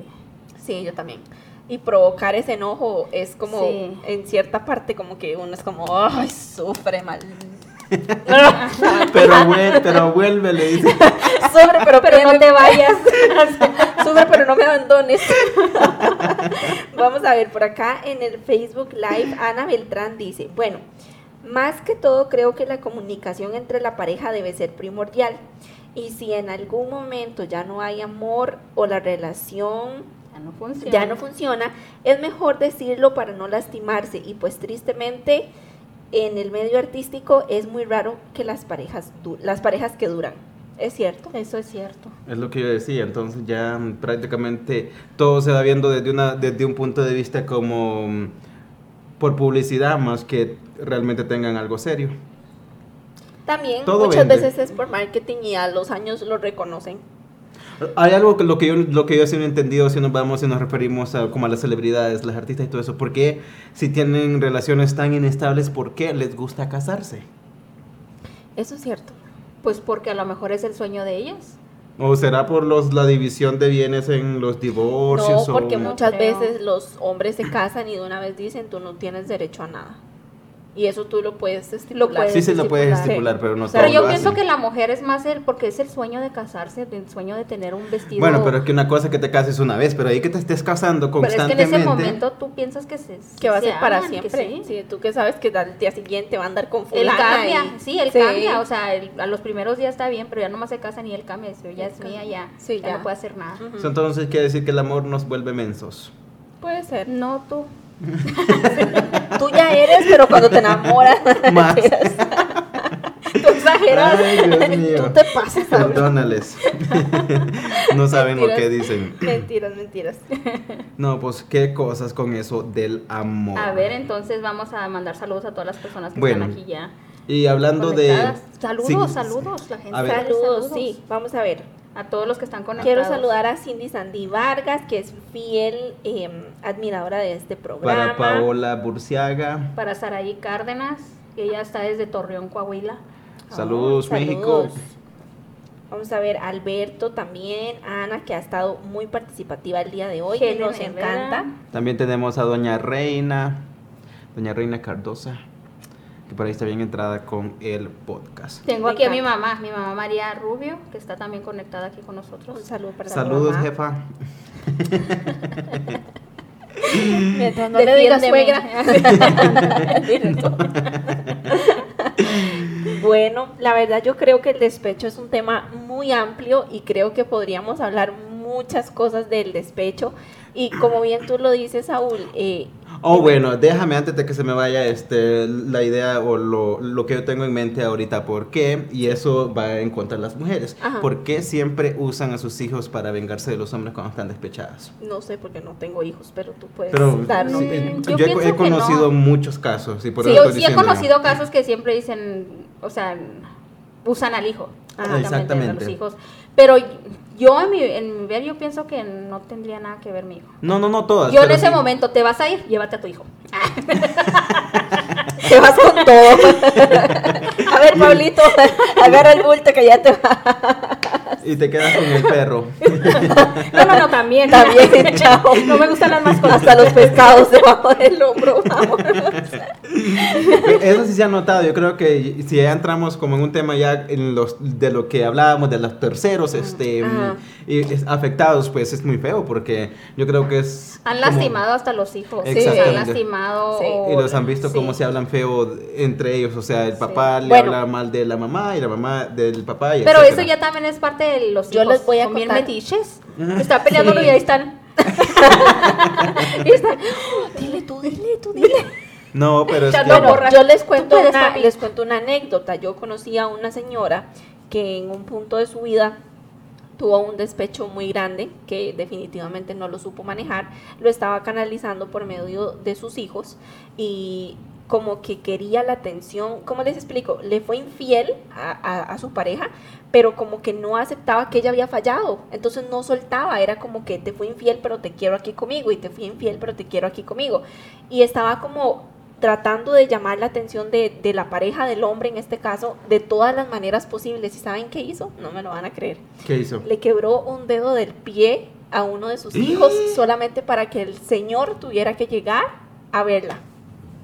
Sí, yo también y provocar ese enojo es como en cierta parte como que uno es como ay sufre mal pero, vuelve, pero vuelve, le dice. Sufre, pero, pero no te vayas. Sufre, pero no me abandones. Vamos a ver, por acá en el Facebook Live, Ana Beltrán dice, bueno, más que todo creo que la comunicación entre la pareja debe ser primordial. Y si en algún momento ya no hay amor o la relación no funciona. ya no funciona, es mejor decirlo para no lastimarse y pues tristemente en el medio artístico es muy raro que las parejas las parejas que duran. Es cierto. Eso es cierto. Es lo que yo decía, entonces ya prácticamente todo se va viendo desde una desde un punto de vista como mm, por publicidad más que realmente tengan algo serio. También muchas veces es por marketing y a los años lo reconocen. Hay algo que lo que yo lo que yo sí no he entendido si nos vamos y nos referimos a como a las celebridades, las artistas y todo eso, ¿por qué si tienen relaciones tan inestables, por qué les gusta casarse? Eso es cierto. Pues porque a lo mejor es el sueño de ellas. ¿O será por los, la división de bienes en los divorcios? No, porque muchas veces los hombres se casan y de una vez dicen tú no tienes derecho a nada. Y eso tú lo puedes estipular. sí, se lo puedes estipular, pero no Pero yo pienso que la mujer es más el, porque es el sueño de casarse, el sueño de tener un vestido. Bueno, pero es que una cosa es que te cases una vez, pero ahí que te estés casando constantemente. Pero es que en ese momento tú piensas que se Que va a ser para siempre. Sí. tú que sabes que al día siguiente va a andar con fulana. Él cambia, sí, él cambia, o sea, a los primeros días está bien, pero ya no más se casa ni él cambia, eso ya es mía, ya, sí, ya, no puede hacer nada. Entonces quiere decir que el amor nos vuelve mensos. Puede ser. No, tú. Tú ya eres, pero cuando te enamoras. Más. Tú exageras. Tú te pasas. Perdónales. no saben lo que dicen. Mentiras, mentiras. No, pues qué cosas con eso del amor. A ver, entonces vamos a mandar saludos a todas las personas que están aquí ya. Y hablando de. Saludos, saludos, la gente. saludos, sí. Vamos a ver a todos los que están conectados. Quiero saludar a Cindy Sandy Vargas, que es fiel em, admiradora de este programa. Para Paola Burciaga. Para Saraí Cárdenas, que ella está desde Torreón, Coahuila. Saludos, México. Vamos a ver, Alberto también, Ana, que ha estado muy participativa el día de hoy, que nos encanta. También tenemos a Doña Reina, Doña Reina Cardosa que por ahí está bien entrada con el podcast. Tengo aquí a mi mamá, mi mamá María Rubio, que está también conectada aquí con nosotros. Un saludo para Saludos, jefa. Mientras no le digas suegra. bueno, la verdad yo creo que el despecho es un tema muy amplio y creo que podríamos hablar muchas cosas del despecho. Y como bien tú lo dices, Saúl, eh, Oh, bueno, déjame antes de que se me vaya este, la idea o lo, lo, que yo tengo en mente ahorita. ¿Por qué? Y eso va en contra de las mujeres. ¿Por qué siempre usan a sus hijos para vengarse de los hombres cuando están despechados? No sé, porque no tengo hijos, pero tú puedes pero, darnos. Mm, yo, he, conocido muchos casos. Y por sí, sí he conocido casos que siempre dicen, o sea, usan al hijo. Exactamente. A los hijos. Pero Yo en mi, en mi ver, yo pienso que no tendría nada que ver mi hijo. No, no, no todas. Yo en ese momento, ¿te vas a ir? Llévate a tu hijo. te vas con todo. a ver, Pablito, agarra el bulto que ya te vas. Y te quedas con el perro. no, no, no, también. También, chao. No me gustan las mascotas. Hasta los pescados debajo del hombro. Eso sí se ha notado. Yo creo que si ya entramos como en un tema ya en los, de lo que hablábamos de los terceros este, y, afectados, pues es muy feo porque yo creo que es... Han lastimado hasta los hijos. Sí, han lastimado. Y los han visto como se hablan feo entre ellos. O sea, el papá le habla mal de la mamá y la mamá del papá. Pero eso ya también es parte de los Yo les voy a contar. metiches. Está peleándolo y ahí están. y están. Dile tú, dile tú, dile. No, pero es que... yo les cuento, una, les cuento una anécdota. Yo conocí a una señora que en un punto de su vida tuvo un despecho muy grande que definitivamente no lo supo manejar, lo estaba canalizando por medio de sus hijos y como que quería la atención, ¿cómo les explico? Le fue infiel a, su pareja, pero como que no aceptaba que ella había fallado, entonces no soltaba, era como que te fui infiel pero te quiero aquí conmigo y te fui infiel pero te quiero aquí conmigo. Y estaba como tratando de llamar la atención de, de, la pareja del hombre en este caso de todas las maneras posibles. ¿Y saben qué hizo? No me lo van a creer. ¿Qué hizo? Le quebró un dedo del pie a uno de sus hijos solamente para que el señor tuviera que llegar a verla.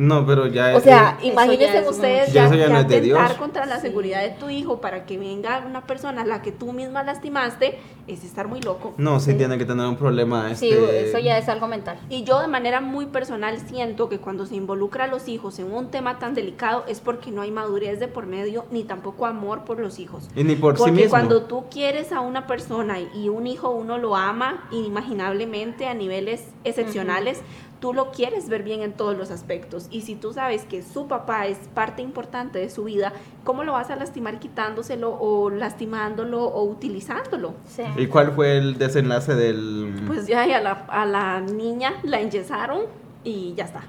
No, pero ya. O sea, imagínense ustedes ya, ya, contra la seguridad de tu hijo para que venga una persona a la que tú misma lastimaste, es estar muy loco. No, sí, tiene que tener un problema. Sí, este, eso ya es algo mental. Y yo de manera muy personal siento que cuando se involucra a los hijos en un tema tan delicado es porque no hay madurez de por medio ni tampoco amor por los hijos. Y ni por porque sí mismo. cuando tú quieres a una persona y un hijo uno lo ama inimaginablemente a niveles excepcionales tú lo quieres ver bien en todos los aspectos. Y si tú sabes que su papá es parte importante de su vida, ¿cómo lo vas a lastimar quitándoselo o lastimándolo o utilizándolo? ¿Y cuál fue el desenlace del...? Pues ya a la, a la niña la enyesaron y ya está.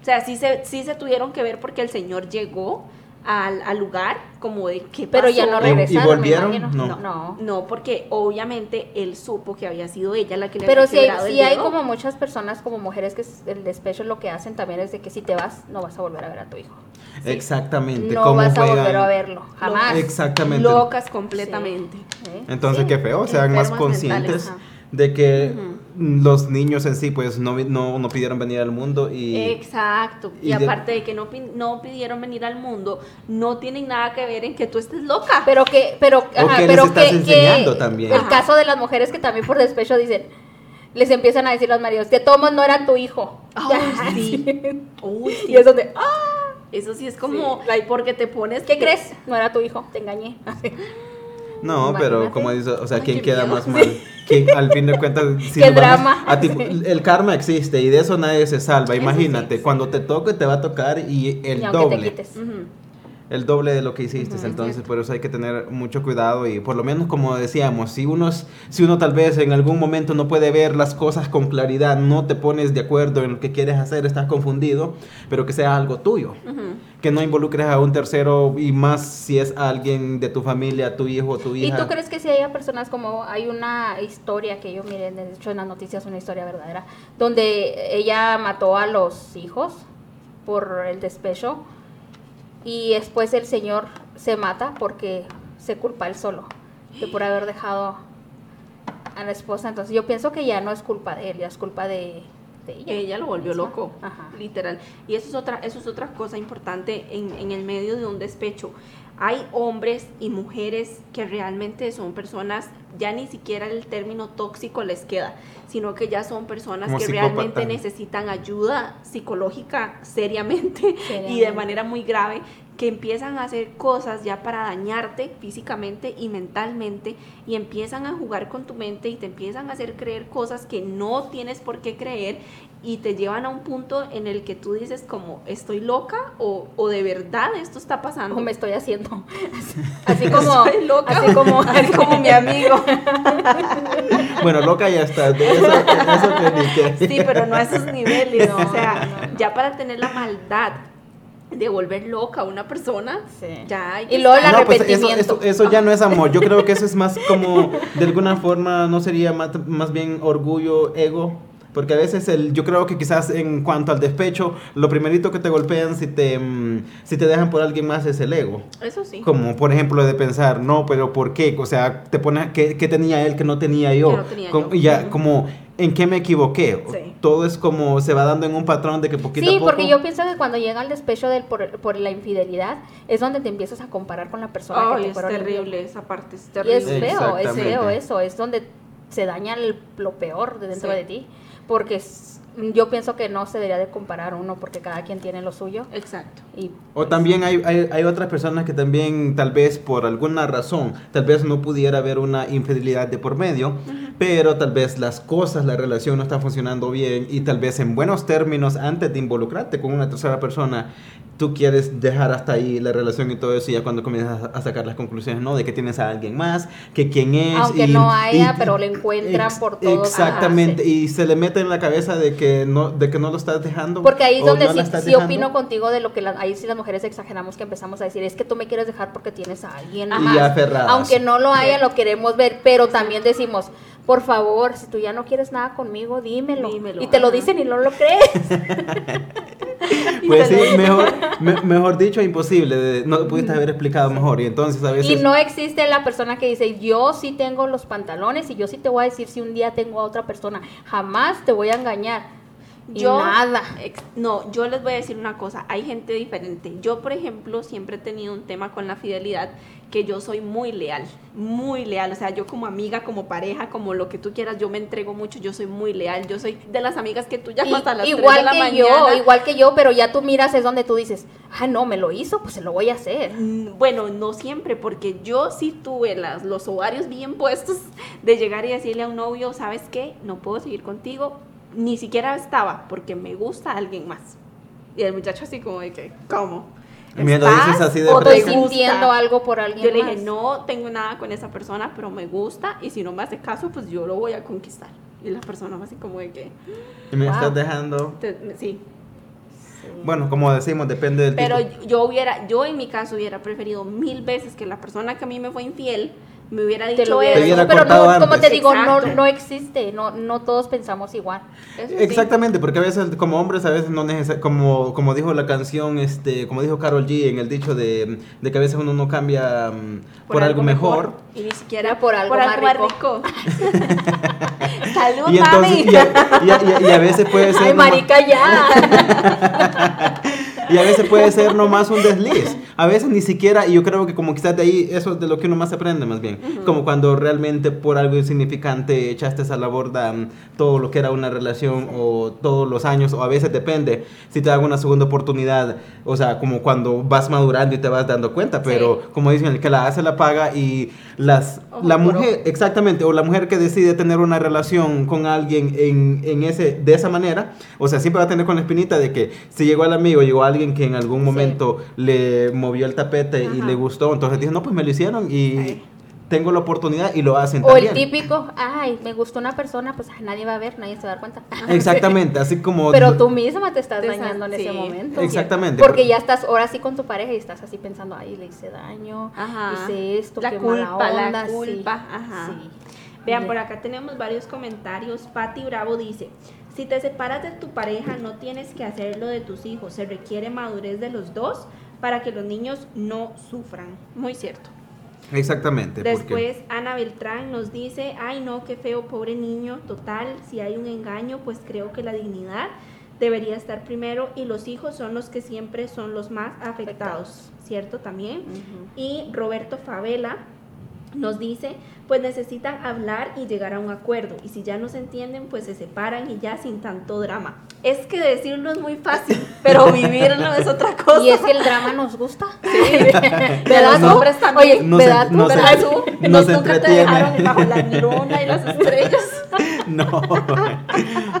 O sea, sí se, sí se tuvieron que ver porque el señor llegó al, al, lugar como de que pero ya no regresaron y volvieron no. no. no. Porque obviamente él supo que había sido ella la que le pero había sí, sí hay como muchas personas como mujeres que el despecho lo que hacen también es de que si te vas no vas a volver a ver a tu hijo. Exactamente no vas a volver a verlo jamás. Exactamente. locas completamente. Entonces qué feo sean más conscientes de que los niños en sí pues no, no, no, pidieron venir al mundo y... Exacto, y, aparte de, que no, no pidieron venir al mundo, no tienen nada que ver en que tú estés loca. Pero que, pero, ajá, pero les estás enseñando también. El caso de las mujeres que también por despecho dicen, les empiezan a decir los maridos, que Tomás no era tu hijo. sí. Uy, sí. Y es donde, ¡ah! Eso sí es como, porque te pones... ¿Qué crees? No era tu hijo, te engañé. No, pero como dice, o sea, ¿quién queda más mal? ¿Quién, al fin de cuentas, si ¿Qué drama? a ti, el karma existe y de eso nadie se salva. Imagínate, cuando te toque te va a tocar y el doble. El doble de lo que hiciste, entonces por eso hay que tener mucho cuidado y por lo menos como decíamos, si uno, si uno tal vez en algún momento no puede ver las cosas con claridad, no te pones de acuerdo en lo que quieres hacer, estás confundido, pero que sea algo tuyo. Que no involucres a un tercero y más si es alguien de tu familia, tu hijo, tu hija. ¿Y tú crees que si haya personas como hay una historia que yo miré, de hecho en las noticias una historia verdadera, donde ella mató a los hijos por el despecho y después el señor se mata porque se culpa él solo de por haber dejado a la esposa. Entonces yo pienso que ya no es culpa de él, ya es culpa de ella. lo volvió loco, literal. Y eso es otra, eso es otra cosa importante en, en el medio de un despecho. Hay hombres y mujeres que realmente son personas, ya ni siquiera el término tóxico les queda, sino que ya son personas que realmente necesitan ayuda psicológica seriamente, y de manera muy grave que empiezan a hacer cosas ya para dañarte físicamente y mentalmente y empiezan a jugar con tu mente y te empiezan a hacer creer cosas que no tienes por qué creer y te llevan a un punto en el que tú dices como estoy loca o, o de verdad esto está pasando o me estoy haciendo. Así como loca así como así como mi amigo. Bueno loca ya está sí pero no a esos niveles o sea ya para tener la maldad de volver loca a una persona, ya Y luego el no, pues eso, eso, ya no es amor. Yo creo que eso es más como, de alguna forma, no sería más, más bien orgullo, ego. Porque a veces el, yo creo que quizás en cuanto al despecho, lo primerito que te golpean si te, mm, si te dejan por alguien más es el ego. Eso sí. Como por ejemplo de pensar, no, pero ¿por qué? O sea, te pone, ¿qué, qué tenía él que no tenía yo? Y ya, como, ¿en qué me equivoqué? Todo es como, se va dando en un patrón de que poquito sí, a poco... porque yo pienso que cuando llega el despecho del, por, por, la infidelidad, es donde te empiezas a comparar con la persona que te es terrible, esa parte es terrible. Y es feo, es feo eso, es donde se daña lo peor de dentro de ti porque yo pienso que no se debería de comparar uno porque cada quien tiene lo suyo. Exacto. Y, o también hay, hay, hay, otras personas que también tal vez por alguna razón, tal vez no pudiera haber una infidelidad de por medio, pero tal vez las cosas, la relación no está funcionando bien y tal vez en buenos términos antes de involucrarte con una tercera persona, tú quieres dejar hasta ahí la relación y todo eso y ya cuando comienzas a sacar las conclusiones, ¿no? De que tienes a alguien más, que quién es. Aunque no haya, pero le encuentran por todo. Exactamente, y se le mete en la cabeza de que no, de que no lo estás dejando. Porque ahí es donde sí, opino contigo de lo que ahí sí las mujeres exageramos que empezamos a decir, es que tú me quieres dejar porque tienes a alguien más. Y Aunque no lo haya, lo queremos ver, pero también decimos, por favor, si tú ya no quieres nada conmigo, dímelo. y te lo dicen y no lo crees. pues sí, mejor, mejor dicho, imposible. No pudiste haber explicado mejor. Y entonces a veces. Y no existe la persona que dice, yo sí tengo los pantalones y yo sí te voy a decir si un día tengo a otra persona. Jamás te voy a engañar. Yo, nada. No, yo les voy a decir una cosa, hay gente diferente. Yo, por ejemplo, siempre he tenido un tema con la fidelidad, que yo soy muy leal, muy leal. O sea, yo como amiga, como pareja, como lo que tú quieras, yo me entrego mucho, yo soy muy leal. Yo soy de las amigas que tú llamas a las igual 3 de la que mañana. Yo, igual que yo, pero ya tú miras es donde tú dices, ah, no, me lo hizo, pues se lo voy a hacer. Mm, bueno, no siempre, porque yo sí tuve las, los ovarios bien puestos de llegar y decirle a un novio, ¿sabes qué? No puedo seguir contigo, ni siquiera estaba porque me gusta alguien más. Y el muchacho así como de que, ¿cómo? ¿Estás así de o estoy sintiendo algo por alguien Yo le dije, no tengo nada con esa persona, pero me gusta y si no me hace caso, pues yo lo voy a conquistar. Y la persona así como de que... ¿Y me estás dejando? sí. Bueno, como decimos, depende del Pero yo hubiera, yo en mi caso hubiera preferido mil veces que la persona que a mí me fue infiel me hubiera dicho eso. pero no, como te digo, no, no existe, no, no todos pensamos igual. Exactamente, porque a veces como hombres a veces no necesariamente, como, como dijo la canción, este, como dijo Carol G en el dicho de, de que a veces uno no cambia mm, por, algo, mejor. Y ni siquiera por algo, más, rico. Salud, y mami. y, a, y, a, veces puede ser... Ay, marica, ya. y a veces puede ser nomás un desliz. A veces ni siquiera, y yo creo que como quizás de ahí, eso es de lo que uno más aprende más bien. Como cuando realmente por algo insignificante echaste a la borda mm, todo lo que era una relación o todos los años, o a veces depende. Si te dan una segunda oportunidad, o sea, como cuando vas madurando y te vas dando cuenta, pero como dicen, el que la hace la paga y las, la mujer, exactamente, o la mujer que decide tener una relación con alguien en, en, ese, de esa manera, o sea, siempre va a tener con la espinita de que si llegó al amigo, llegó a alguien que en algún momento le movió el tapete y le gustó, entonces dice, no, pues me lo hicieron y tengo la oportunidad y lo hacen. O el típico, ay, me gustó una persona, pues nadie va a ver, nadie se va a dar cuenta. Exactamente, así como... Pero tú misma te estás dañando en ese momento. Exactamente. Porque ya estás ahora sí con tu pareja y estás así pensando, ay, le hice daño, hice esto, la qué culpa, mala La culpa, ajá. Vean, por acá tenemos varios comentarios. Patti Bravo dice, si te separas de tu pareja, no tienes que hacerlo de tus hijos. Se requiere madurez de los dos para que los niños no sufran. Muy cierto. Exactamente. Después Ana Beltrán nos dice, ay no, qué feo, pobre niño, total, si hay un engaño, pues creo que la dignidad debería estar primero y los hijos son los que siempre son los más afectados, ¿cierto? También. Y Roberto Favela nos dice, pues necesitan hablar y llegar a un acuerdo. Y si ya no se entienden, pues se separan y ya sin tanto drama. Es que decirlo es muy fácil, pero vivirlo es otra cosa. Y es que el drama nos gusta. Sí. ¿Verdad? No, hombres también. Oye, ¿verdad tú? ¿Verdad tú? Nos, nunca te dejaron bajo la luna y las estrellas. no,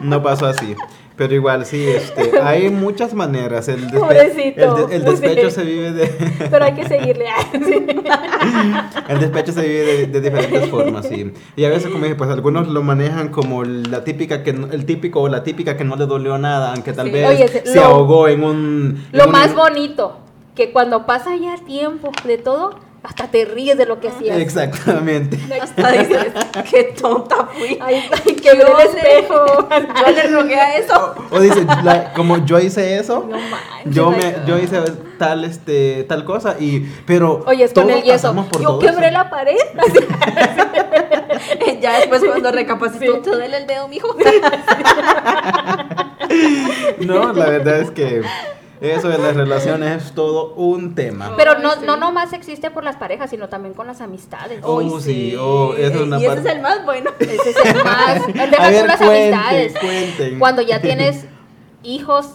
no pasó así. Pero igual, sí, este, hay muchas maneras. El, el, despecho se vive de... Pero hay que seguirle. el despecho se vive de, diferentes formas, sí. Y a veces, como dije, pues algunos lo manejan como la típica que el típico o la típica que no le dolió nada, aunque tal vez se ahogó en un... lo más bonito, que cuando pasa ya tiempo de todo hasta te ríes de lo que hacías. Exactamente. Hasta dices, qué tonta fui. Ay, ay quebré el espejo. Yo le rogué a eso. O, dice, como yo hice eso, no yo me, yo hice tal este tal cosa y pero Oye, es con el yeso. Yo quebré la pared. ya después cuando recapacitó, ¿te duele el dedo, mijo? no, la verdad es que eso de las relaciones es todo un tema. Pero no, no nomás existe por las parejas, sino también con las amistades. Oh, sí, oh, es una y ese es el más bueno. Ese es el más. Deja ver, las amistades. Cuando ya tienes hijos,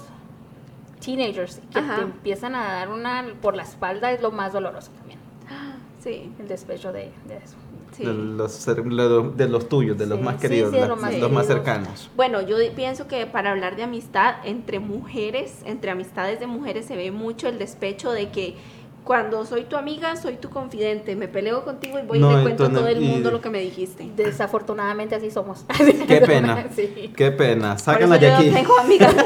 teenagers, que te empiezan a dar una por la espalda, es lo más doloroso también. Sí. El despecho de, de eso. De, los, de los tuyos, de los más queridos, de los, más, cercanos. Bueno, yo pienso que para hablar de amistad entre mujeres, entre amistades de mujeres, se ve mucho el despecho de que cuando soy tu amiga, soy tu confidente, me peleo contigo y voy y le cuento a todo el mundo lo que me dijiste. Desafortunadamente así somos. Qué pena, qué pena. De aquí. tengo amigas.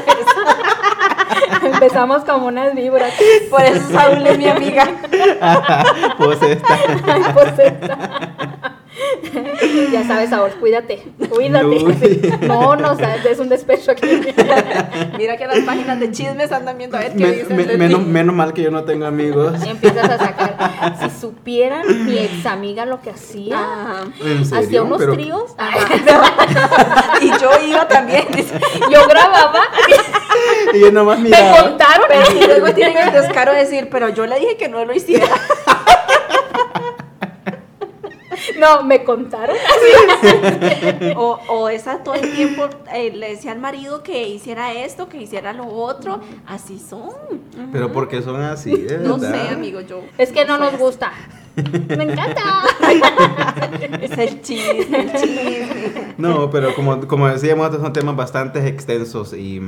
Empezamos como unas víboras. Por eso Saúl es mi amiga. pues esta. pues esta. ya sabes, Saúl, cuídate, cuídate. No, no, es un despecho aquí. Mira que las páginas de chismes andan viendo a ver qué dicen. menos, menos, mal que yo no tengo amigos. Y empiezas a sacar. Si supieran mi ex amiga lo que hacía, hacía unos tríos. y yo iba también. Yo grababa. Y yo nomás miraba. Me contaron. Pero y luego tienen el descaro de decir, pero yo le dije que no lo hiciera. No, me contaron. o, o esa todo el tiempo eh, le decía al marido que hiciera esto, que hiciera lo otro. Así son. Pero porque son así, No sé, amigo, yo. Es que no, nos gusta. Me encanta. es el chisme, el chisme. No, pero como, como decíamos, estos son temas bastante extensos y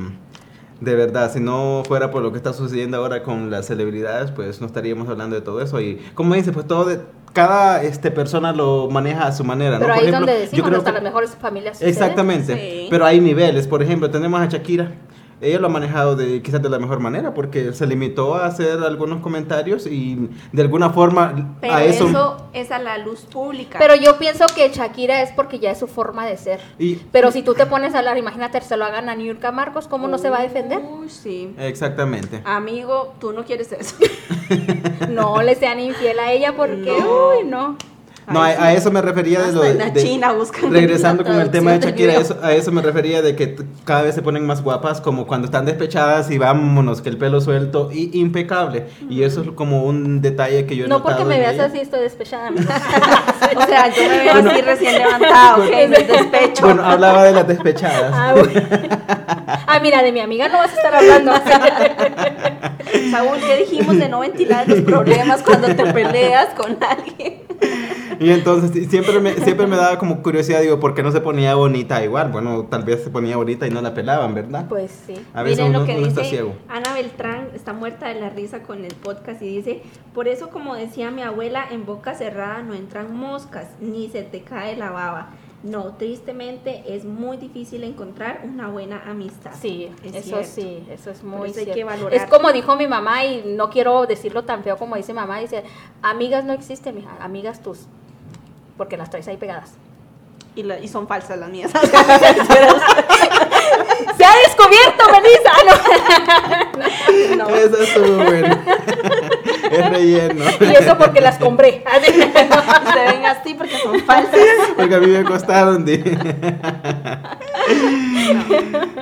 de verdad, si no fuera por lo que está sucediendo ahora con las celebridades, pues no estaríamos hablando de todo eso. Y como dice, pues todo de, cada este, persona lo maneja a su manera. Pero ahí es donde decimos, yo creo hasta las mejores familias. Exactamente. Pero hay niveles. Por ejemplo, tenemos a Shakira ella lo ha manejado de quizás de la mejor manera porque se limitó a hacer algunos comentarios y de alguna forma Pero a eso, eso es a la luz pública. Pero yo pienso que Shakira es porque ya es su forma de ser. Pero si tú te pones a hablar, imagínate, se lo hagan a Niurka Marcos, ¿cómo no se va a defender? sí. Exactamente. Amigo, tú no quieres eso. no le sean infiel a ella porque, uy, no. No, a, eso me refería de lo de, China regresando con el tema de Shakira, a eso, me refería de que cada vez se ponen más guapas, como cuando están despechadas y vámonos, que el pelo suelto y impecable. Y eso es como un detalle que yo he No porque me veas así, estoy despechada. o sea, yo me veo así recién levantado, el despecho. Bueno, hablaba de las despechadas. Ah, ah, mira, de mi amiga no vas a estar hablando. Saúl, ¿qué dijimos de no ventilar los problemas cuando te peleas con alguien? Y entonces siempre me, siempre me daba como curiosidad, digo, ¿por qué no se ponía bonita igual? Bueno, tal vez se ponía bonita y no la pelaban, ¿verdad? Pues sí. A veces Miren lo que dice Ana Beltrán está muerta de la risa con el podcast y dice, por eso como decía mi abuela, en boca cerrada no entran moscas, ni se te cae la baba. No, tristemente es muy difícil encontrar una buena amistad. Sí, eso sí, eso es muy hay que valorar. Es como dijo mi mamá y no quiero decirlo tan feo como dice mamá, dice, amigas no existen, mija, amigas tus porque las traes ahí pegadas. Y, y son falsas las mías. Se ha descubierto, Melissa. No. no. Eso es bueno. Es relleno. Y eso porque las compré. Se ven así porque son falsas. Porque a mí me costaron.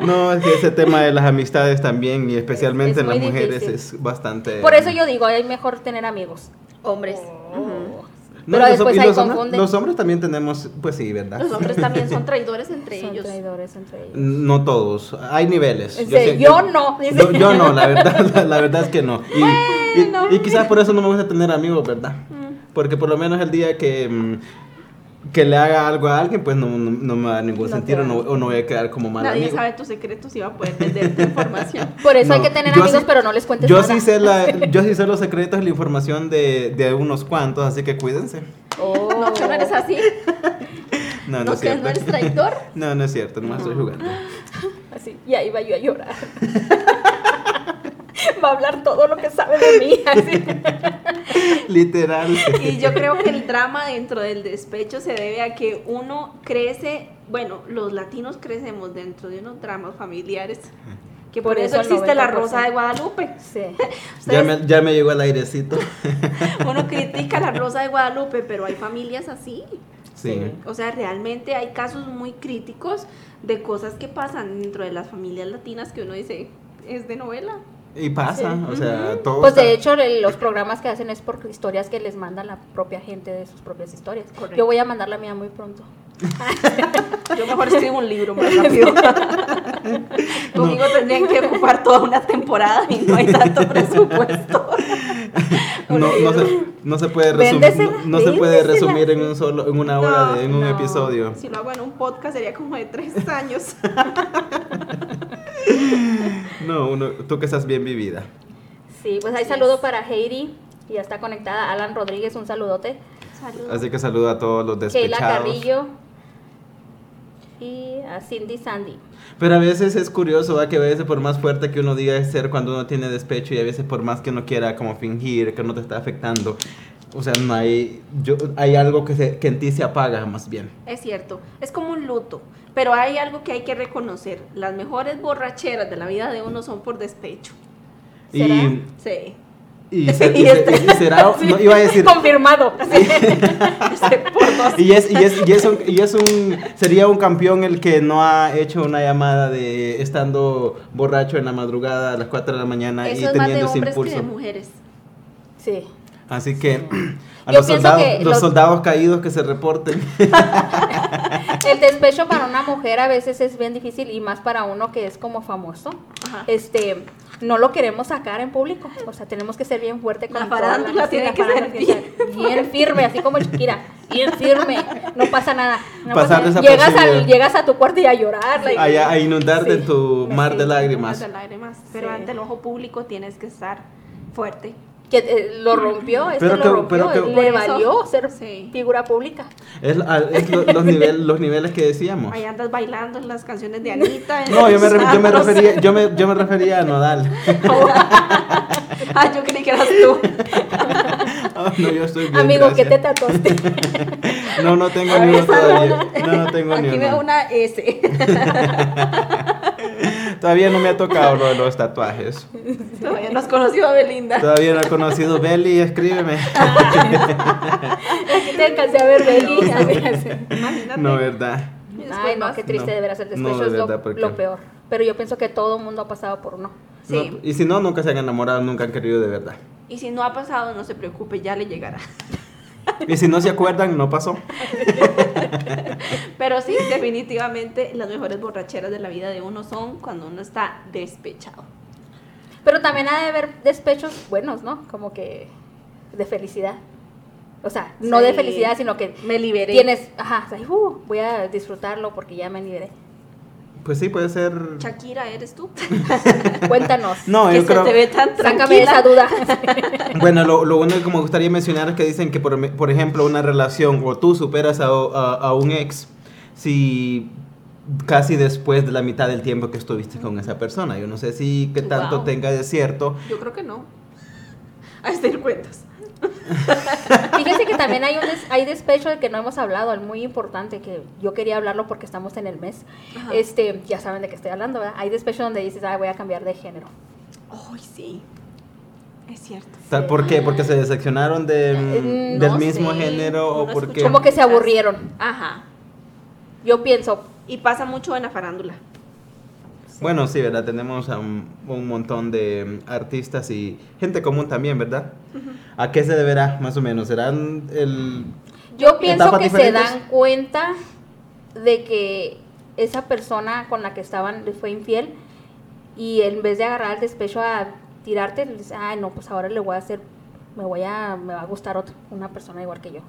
No, es que ese tema de las amistades también, y especialmente en las mujeres, es bastante. Por eso yo digo, hay mejor tener amigos. Hombres. Oh. No, Pero después los, hombres, los hombres también tenemos, pues sí, ¿verdad? Los hombres también son traidores entre son ellos. traidores entre ellos. No todos, hay niveles. Yo, yo, no. Yo, no, la verdad, la, verdad es que no. Y, y, quizás por eso no me gusta tener amigos, ¿verdad? Mm. Porque por lo menos el día que... Que le haga algo a alguien, pues no, no, me da ningún sentido o no voy a quedar como mal Nadie sabe tus secretos y va a poder vender tu información. Por eso hay que tener amigos, pero no les cuentes yo Sí sé la, yo sí sé los secretos y la información de, de unos cuantos, así que cuídense. Oh. No, que no eres así. No, no, es cierto. ¿No eres traidor? No, no es cierto, nomás estoy jugando. Así, y ahí va yo a llorar. va a hablar todo lo que sabe de mí. Literal. Y yo creo que el drama dentro del despecho se debe a que uno crece, bueno, los latinos crecemos dentro de unos dramas familiares. Que por, eso, existe la Rosa de Guadalupe. Sí. ya, me, ya me llegó el airecito. uno critica la Rosa de Guadalupe, pero hay familias así. Sí. O sea, realmente hay casos muy críticos de cosas que pasan dentro de las familias latinas que uno dice, es de novela. Y pasa, o sea, todo. Pues de hecho, los programas que hacen es por historias que les manda la propia gente de sus propias historias. Yo voy a mandar la mía muy pronto. Yo mejor escribo un libro más rápido. Conmigo tendrían que ocupar toda una temporada y no hay tanto presupuesto. no, no, se, no se puede resumir, no, se puede resumir en un solo, en una hora, de, en un episodio. Si lo hago en un podcast sería como de tres años. no, uno, tú que estás bien vivida. Sí, pues hay saludo para Heidi, ya está conectada. Alan Rodríguez, un saludote. Así que saludo a todos los despechados. Keila Carrillo y a Cindy Sandy. Pero a veces es curioso, que a veces por más fuerte que uno diga es ser cuando uno tiene despecho y a veces por más que uno quiera como fingir que no te está afectando, o sea, no hay, yo, hay algo que, se, que en ti se apaga más bien. Es cierto, es como un luto, pero hay algo que hay que reconocer, las mejores borracheras de la vida de uno son por despecho. ¿Será? Y, sí. Y, será, no, iba a decir. Confirmado. y, es, y, es, y, es un, y es un. Sería un campeón el que no ha hecho una llamada de estando borracho en la madrugada a las 4 de la mañana y teniendo ese impulso. Que de mujeres. Sí. Así que a los soldados, los, soldados caídos que se reporten. el despecho para una mujer a veces es bien difícil y más para uno que es como famoso. Este, no lo queremos sacar en público, o sea, tenemos que ser bien fuerte con la farándula tiene que ser bien, firme, así como Shakira, bien firme, no pasa nada. llegas, al, llegas a tu cuarto y a llorar. a, inundarte en tu mar de lágrimas. Mar de lágrimas, pero ante el ojo público tienes que estar fuerte que eh, lo rompió, este pero lo rompió, pero le valió ser figura pública. Es, es los, niveles, los niveles que decíamos. Ahí andas bailando las canciones de Anita. no, yo me, yo me, refería, yo me, yo me refería a Nodal. ah, yo creí que eras tú. oh, no, yo estoy bien, Amigo, ¿qué te tatuaste? no, no tengo ni uno todavía. No, no tengo Aquí ni uno. Aquí veo una S. Todavía no me ha tocado lo de los tatuajes. Todavía no has conocido a Belinda. Todavía no he conocido Beli, escríbeme. Aquí te alcancé a ver Beli. Imagínate. No, verdad. Ay, no, qué triste de veras el despecho es lo, peor. Pero yo pienso que todo el mundo ha pasado por uno. Sí. y si no, nunca se han enamorado, nunca han querido de verdad. Y si no ha pasado, no se preocupe, ya le llegará. Y si no se acuerdan, no pasó. Pero sí, definitivamente las mejores borracheras de la vida de uno son cuando uno está despechado. Pero también ha de haber despechos buenos, ¿no? Como que de felicidad. O sea, no de felicidad, sino que me liberé. Tienes, ajá, uh, voy a disfrutarlo porque ya me liberé. Pues sí, puede ser. Shakira, ¿eres tú? Cuéntanos. No, yo creo. Se te ve tan Sácame esa duda. bueno, lo, lo único que me gustaría mencionar es que dicen que, por, por ejemplo, una relación o tú superas a, a, un ex si casi después de la mitad del tiempo que estuviste con esa persona. Yo no sé si qué tanto tenga de cierto. Yo creo que no. A decir cuentas. Fíjense que también hay un hay despecho del que no hemos hablado, el muy importante, que yo quería hablarlo porque estamos en el mes. Este, ya saben de qué estoy hablando, ¿verdad? Hay despecho donde dices, ah, voy a cambiar de género. Ay, sí. Es cierto. ¿Por qué? ¿Porque se decepcionaron de, eh, del mismo género o porque...? Como que se aburrieron. Ajá. Yo pienso... Y pasa mucho en la farándula. Bueno, sí, ¿verdad? Tenemos a un, montón de artistas y gente común también, ¿verdad? ¿A qué se deberá, más o menos? ¿Serán el... Yo pienso que se dan cuenta de que esa persona con la que estaban les fue infiel y en vez de agarrar el despecho a tirarte, les ay, no, pues ahora le voy a hacer, me voy a, me va a gustar otra, una persona igual que yo.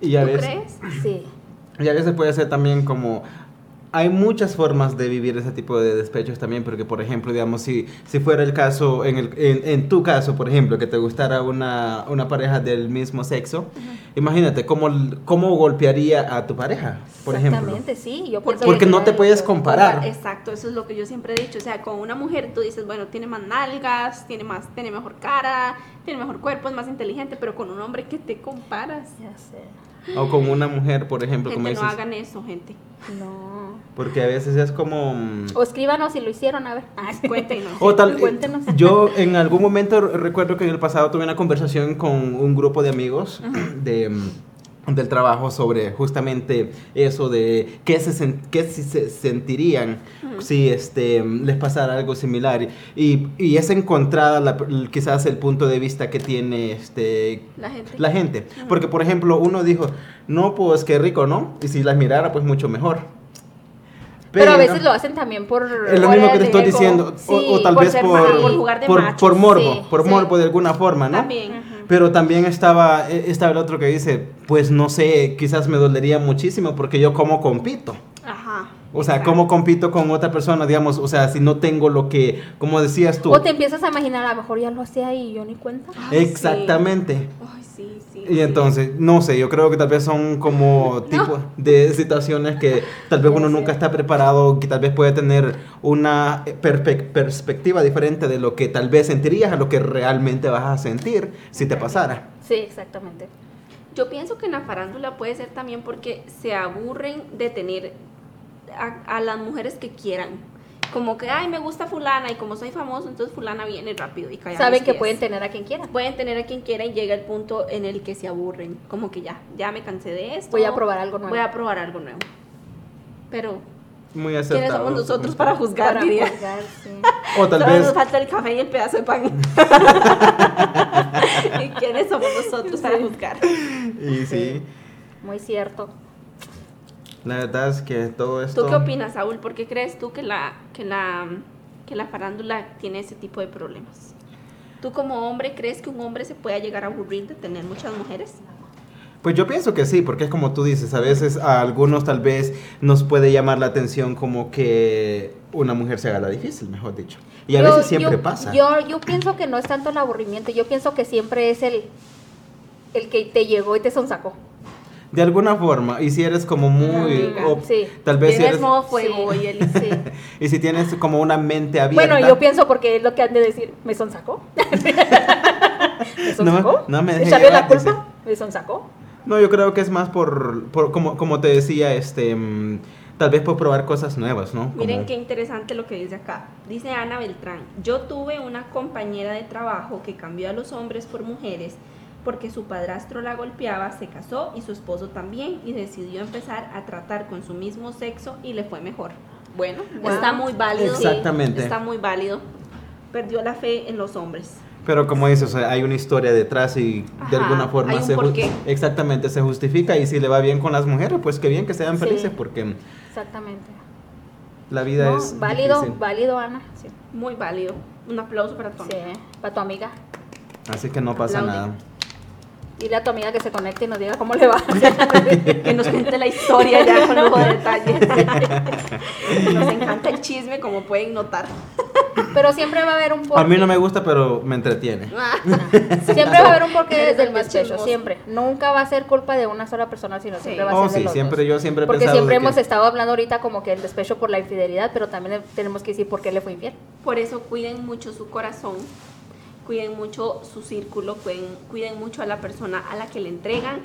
Y a veces, crees? Sí. Y a veces puede ser también como hay muchas formas de vivir ese tipo de despechos también, porque por ejemplo, digamos, si, si fuera el caso, en, el, en, tu caso, por ejemplo, que te gustara una, una pareja del mismo sexo, imagínate cómo, cómo golpearía a tu pareja, por ejemplo. Exactamente, sí. Yo porque no te puedes comparar. Exacto, eso es lo que yo siempre he dicho. O sea, con una mujer tú dices, bueno, tiene más nalgas, tiene, más, tiene mejor cara, tiene mejor cuerpo, es más inteligente, pero con un hombre que te comparas. Ya sé. O con una mujer, por ejemplo, como dices. No hagan eso, gente. No. Porque a veces es como... Mm, o escríbanos si lo hicieron, a ver. Ah, cuéntenos. o tal, cuéntenos. Yo en algún momento recuerdo que en el pasado tuve una conversación con un grupo de amigos de mm, del trabajo sobre justamente eso de qué se, qué se sentirían si este, les pasara algo similar. Y, y es encontrada quizás el punto de vista que tiene este, la gente. La gente. Porque, por ejemplo, uno dijo, no, pues qué rico, ¿no? Y si las mirara, pues mucho mejor. Pero, a veces lo hacen también por... Es lo mismo que te estoy diciendo. o, tal vez por, por, por, morbo, por morbo de alguna forma, ¿no? También. Pero también estaba, e, estaba el otro que dice, pues no sé, quizás me dolería muchísimo porque yo como compito. Ajá. O sea, ¿cómo compito con otra persona? Digamos, o sea, si no tengo lo que, como decías tú. O te empiezas a imaginar, a lo mejor ya lo hacía y yo ni cuenta. Exactamente. Ay, sí, sí. Y entonces, no sé, yo creo que tal vez son como tipo de situaciones que tal vez uno nunca está preparado, que tal vez puede tener una perspectiva diferente de lo que tal vez sentirías a lo que realmente vas a sentir si te pasara. Sí, exactamente. Yo pienso que en la farándula puede ser también porque se aburren de tener a, las mujeres que quieran. Como que, ay, me gusta fulana y como soy famoso, entonces fulana viene rápido y cae Saben que pueden tener a quien quieran. Pueden tener a quien quieran y llega el punto en el que se aburren. Como que ya, ya me cansé de esto. Voy a probar algo nuevo. Voy a probar algo nuevo. Pero muy acertado. ¿Quiénes somos nosotros para juzgar, para Juzgar, sí. O tal vez... nos falta el café y el pedazo de pan. ¿Y quiénes somos nosotros para juzgar? Y sí. Muy cierto. La verdad es que todo esto... ¿Tú qué opinas, Saúl? ¿Por qué crees tú que la, que la, que la farándula tiene ese tipo de problemas? ¿Tú como hombre crees que un hombre se pueda llegar a aburrir de tener muchas mujeres? Pues yo pienso que sí, porque es como tú dices, a veces a algunos tal vez nos puede llamar la atención como que una mujer se haga la difícil, mejor dicho. Y a veces siempre pasa. Yo, yo pienso que no es tanto el aburrimiento, yo pienso que siempre es el, el que te llegó y te sonsacó de alguna forma, y si eres como muy, tal vez si eres, modo fuego y, el, y si tienes como una mente abierta. Bueno, yo pienso porque es lo que han de decir, me sonsacó. ¿Me sonsacó? No, no me dejé la culpa? ¿Me sonsacó? No, yo creo que es más por, por como, como te decía, este mm, tal vez por probar cosas nuevas, ¿no? Miren qué interesante lo que dice acá. Dice Ana Beltrán, yo tuve una compañera de trabajo que cambió a los hombres por mujeres porque su padrastro la golpeaba, se casó y su esposo también y decidió empezar a tratar con su mismo sexo y le fue mejor. Bueno, está muy válido. Exactamente. está muy válido. Perdió la fe en los hombres. Pero como dices, hay una historia detrás y de alguna forma se exactamente se justifica y si le va bien con las mujeres, pues qué bien que sean felices porque exactamente la vida es válido, válido Ana, muy válido. Un aplauso para tu amiga. para tu amiga. Así que no pasa nada. Dile a tu amiga que se conecte y nos diga cómo le va. que nos cuente la historia ya con lujo de detalles. nos encanta el chisme, como pueden notar. Pero siempre va a haber un porqué. A mí no me gusta, pero me entretiene. siempre va a haber un porqué desde el despecho, siempre. Nunca va a ser culpa de una sola persona, sino siempre va a oh, ser sí, siempre, Yo siempre he Porque siempre hemos estado hablando ahorita como que el despecho por la infidelidad, pero también tenemos que decir por qué le fue infiel. Por eso cuiden mucho su corazón cuiden mucho su círculo, cuiden, cuiden mucho a la persona a la que le entregan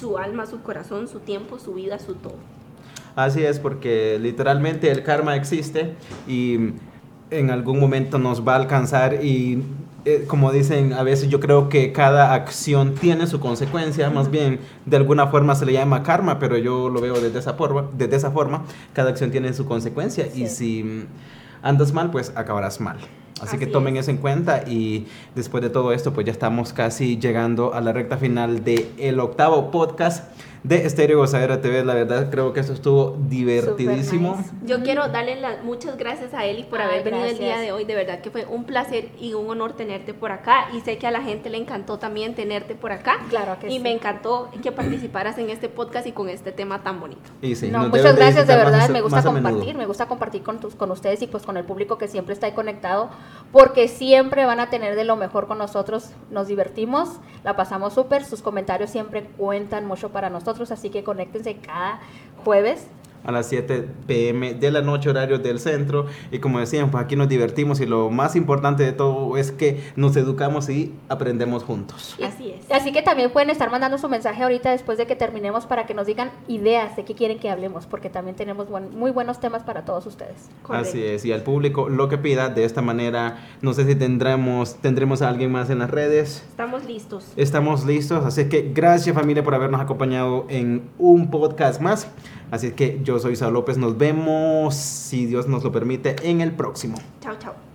su alma, su corazón, su tiempo, su vida, su todo. Así es, porque literalmente el karma existe y en algún momento nos va a alcanzar y eh, como dicen a veces yo creo que cada acción tiene su consecuencia, más bien de alguna forma se le llama karma, pero yo lo veo desde esa forma, desde esa forma cada acción tiene su consecuencia y si andas mal pues acabarás mal. Así, que tomen eso en cuenta y después de todo esto, pues ya estamos casi llegando a la recta final del el octavo podcast de Estéreo Gozadera TV. La verdad creo que eso estuvo divertidísimo. Yo quiero darle las muchas gracias a Eli por haber venido el día de hoy. De verdad que fue un placer y un honor tenerte por acá. Y sé que a la gente le encantó también tenerte por acá. Claro que y me encantó que participaras en este podcast y con este tema tan bonito. Y muchas gracias, de verdad. Me gusta compartir, me gusta compartir con, tus, con ustedes y pues con el público que siempre está ahí conectado, porque siempre van a tener de lo mejor con nosotros. Nos divertimos, la pasamos súper. Sus comentarios siempre cuentan mucho para nosotros, así que conéctense cada jueves a las 7 pm de la noche, horario del centro. Y como decían, pues aquí nos divertimos y lo más importante de todo es que nos educamos y aprendemos juntos. Así es. Así que también pueden estar mandando su mensaje ahorita después de que terminemos para que nos digan ideas de qué quieren que hablemos, porque también tenemos muy buenos temas para todos ustedes. Así es, y al público lo que pida de esta manera, no sé si tendremos, tendremos a alguien más en las redes. Estamos listos. Estamos listos, así que gracias familia por habernos acompañado en un podcast más. Así que yo soy Isa López, nos vemos, si Dios nos lo permite, en el próximo. Chao, chao.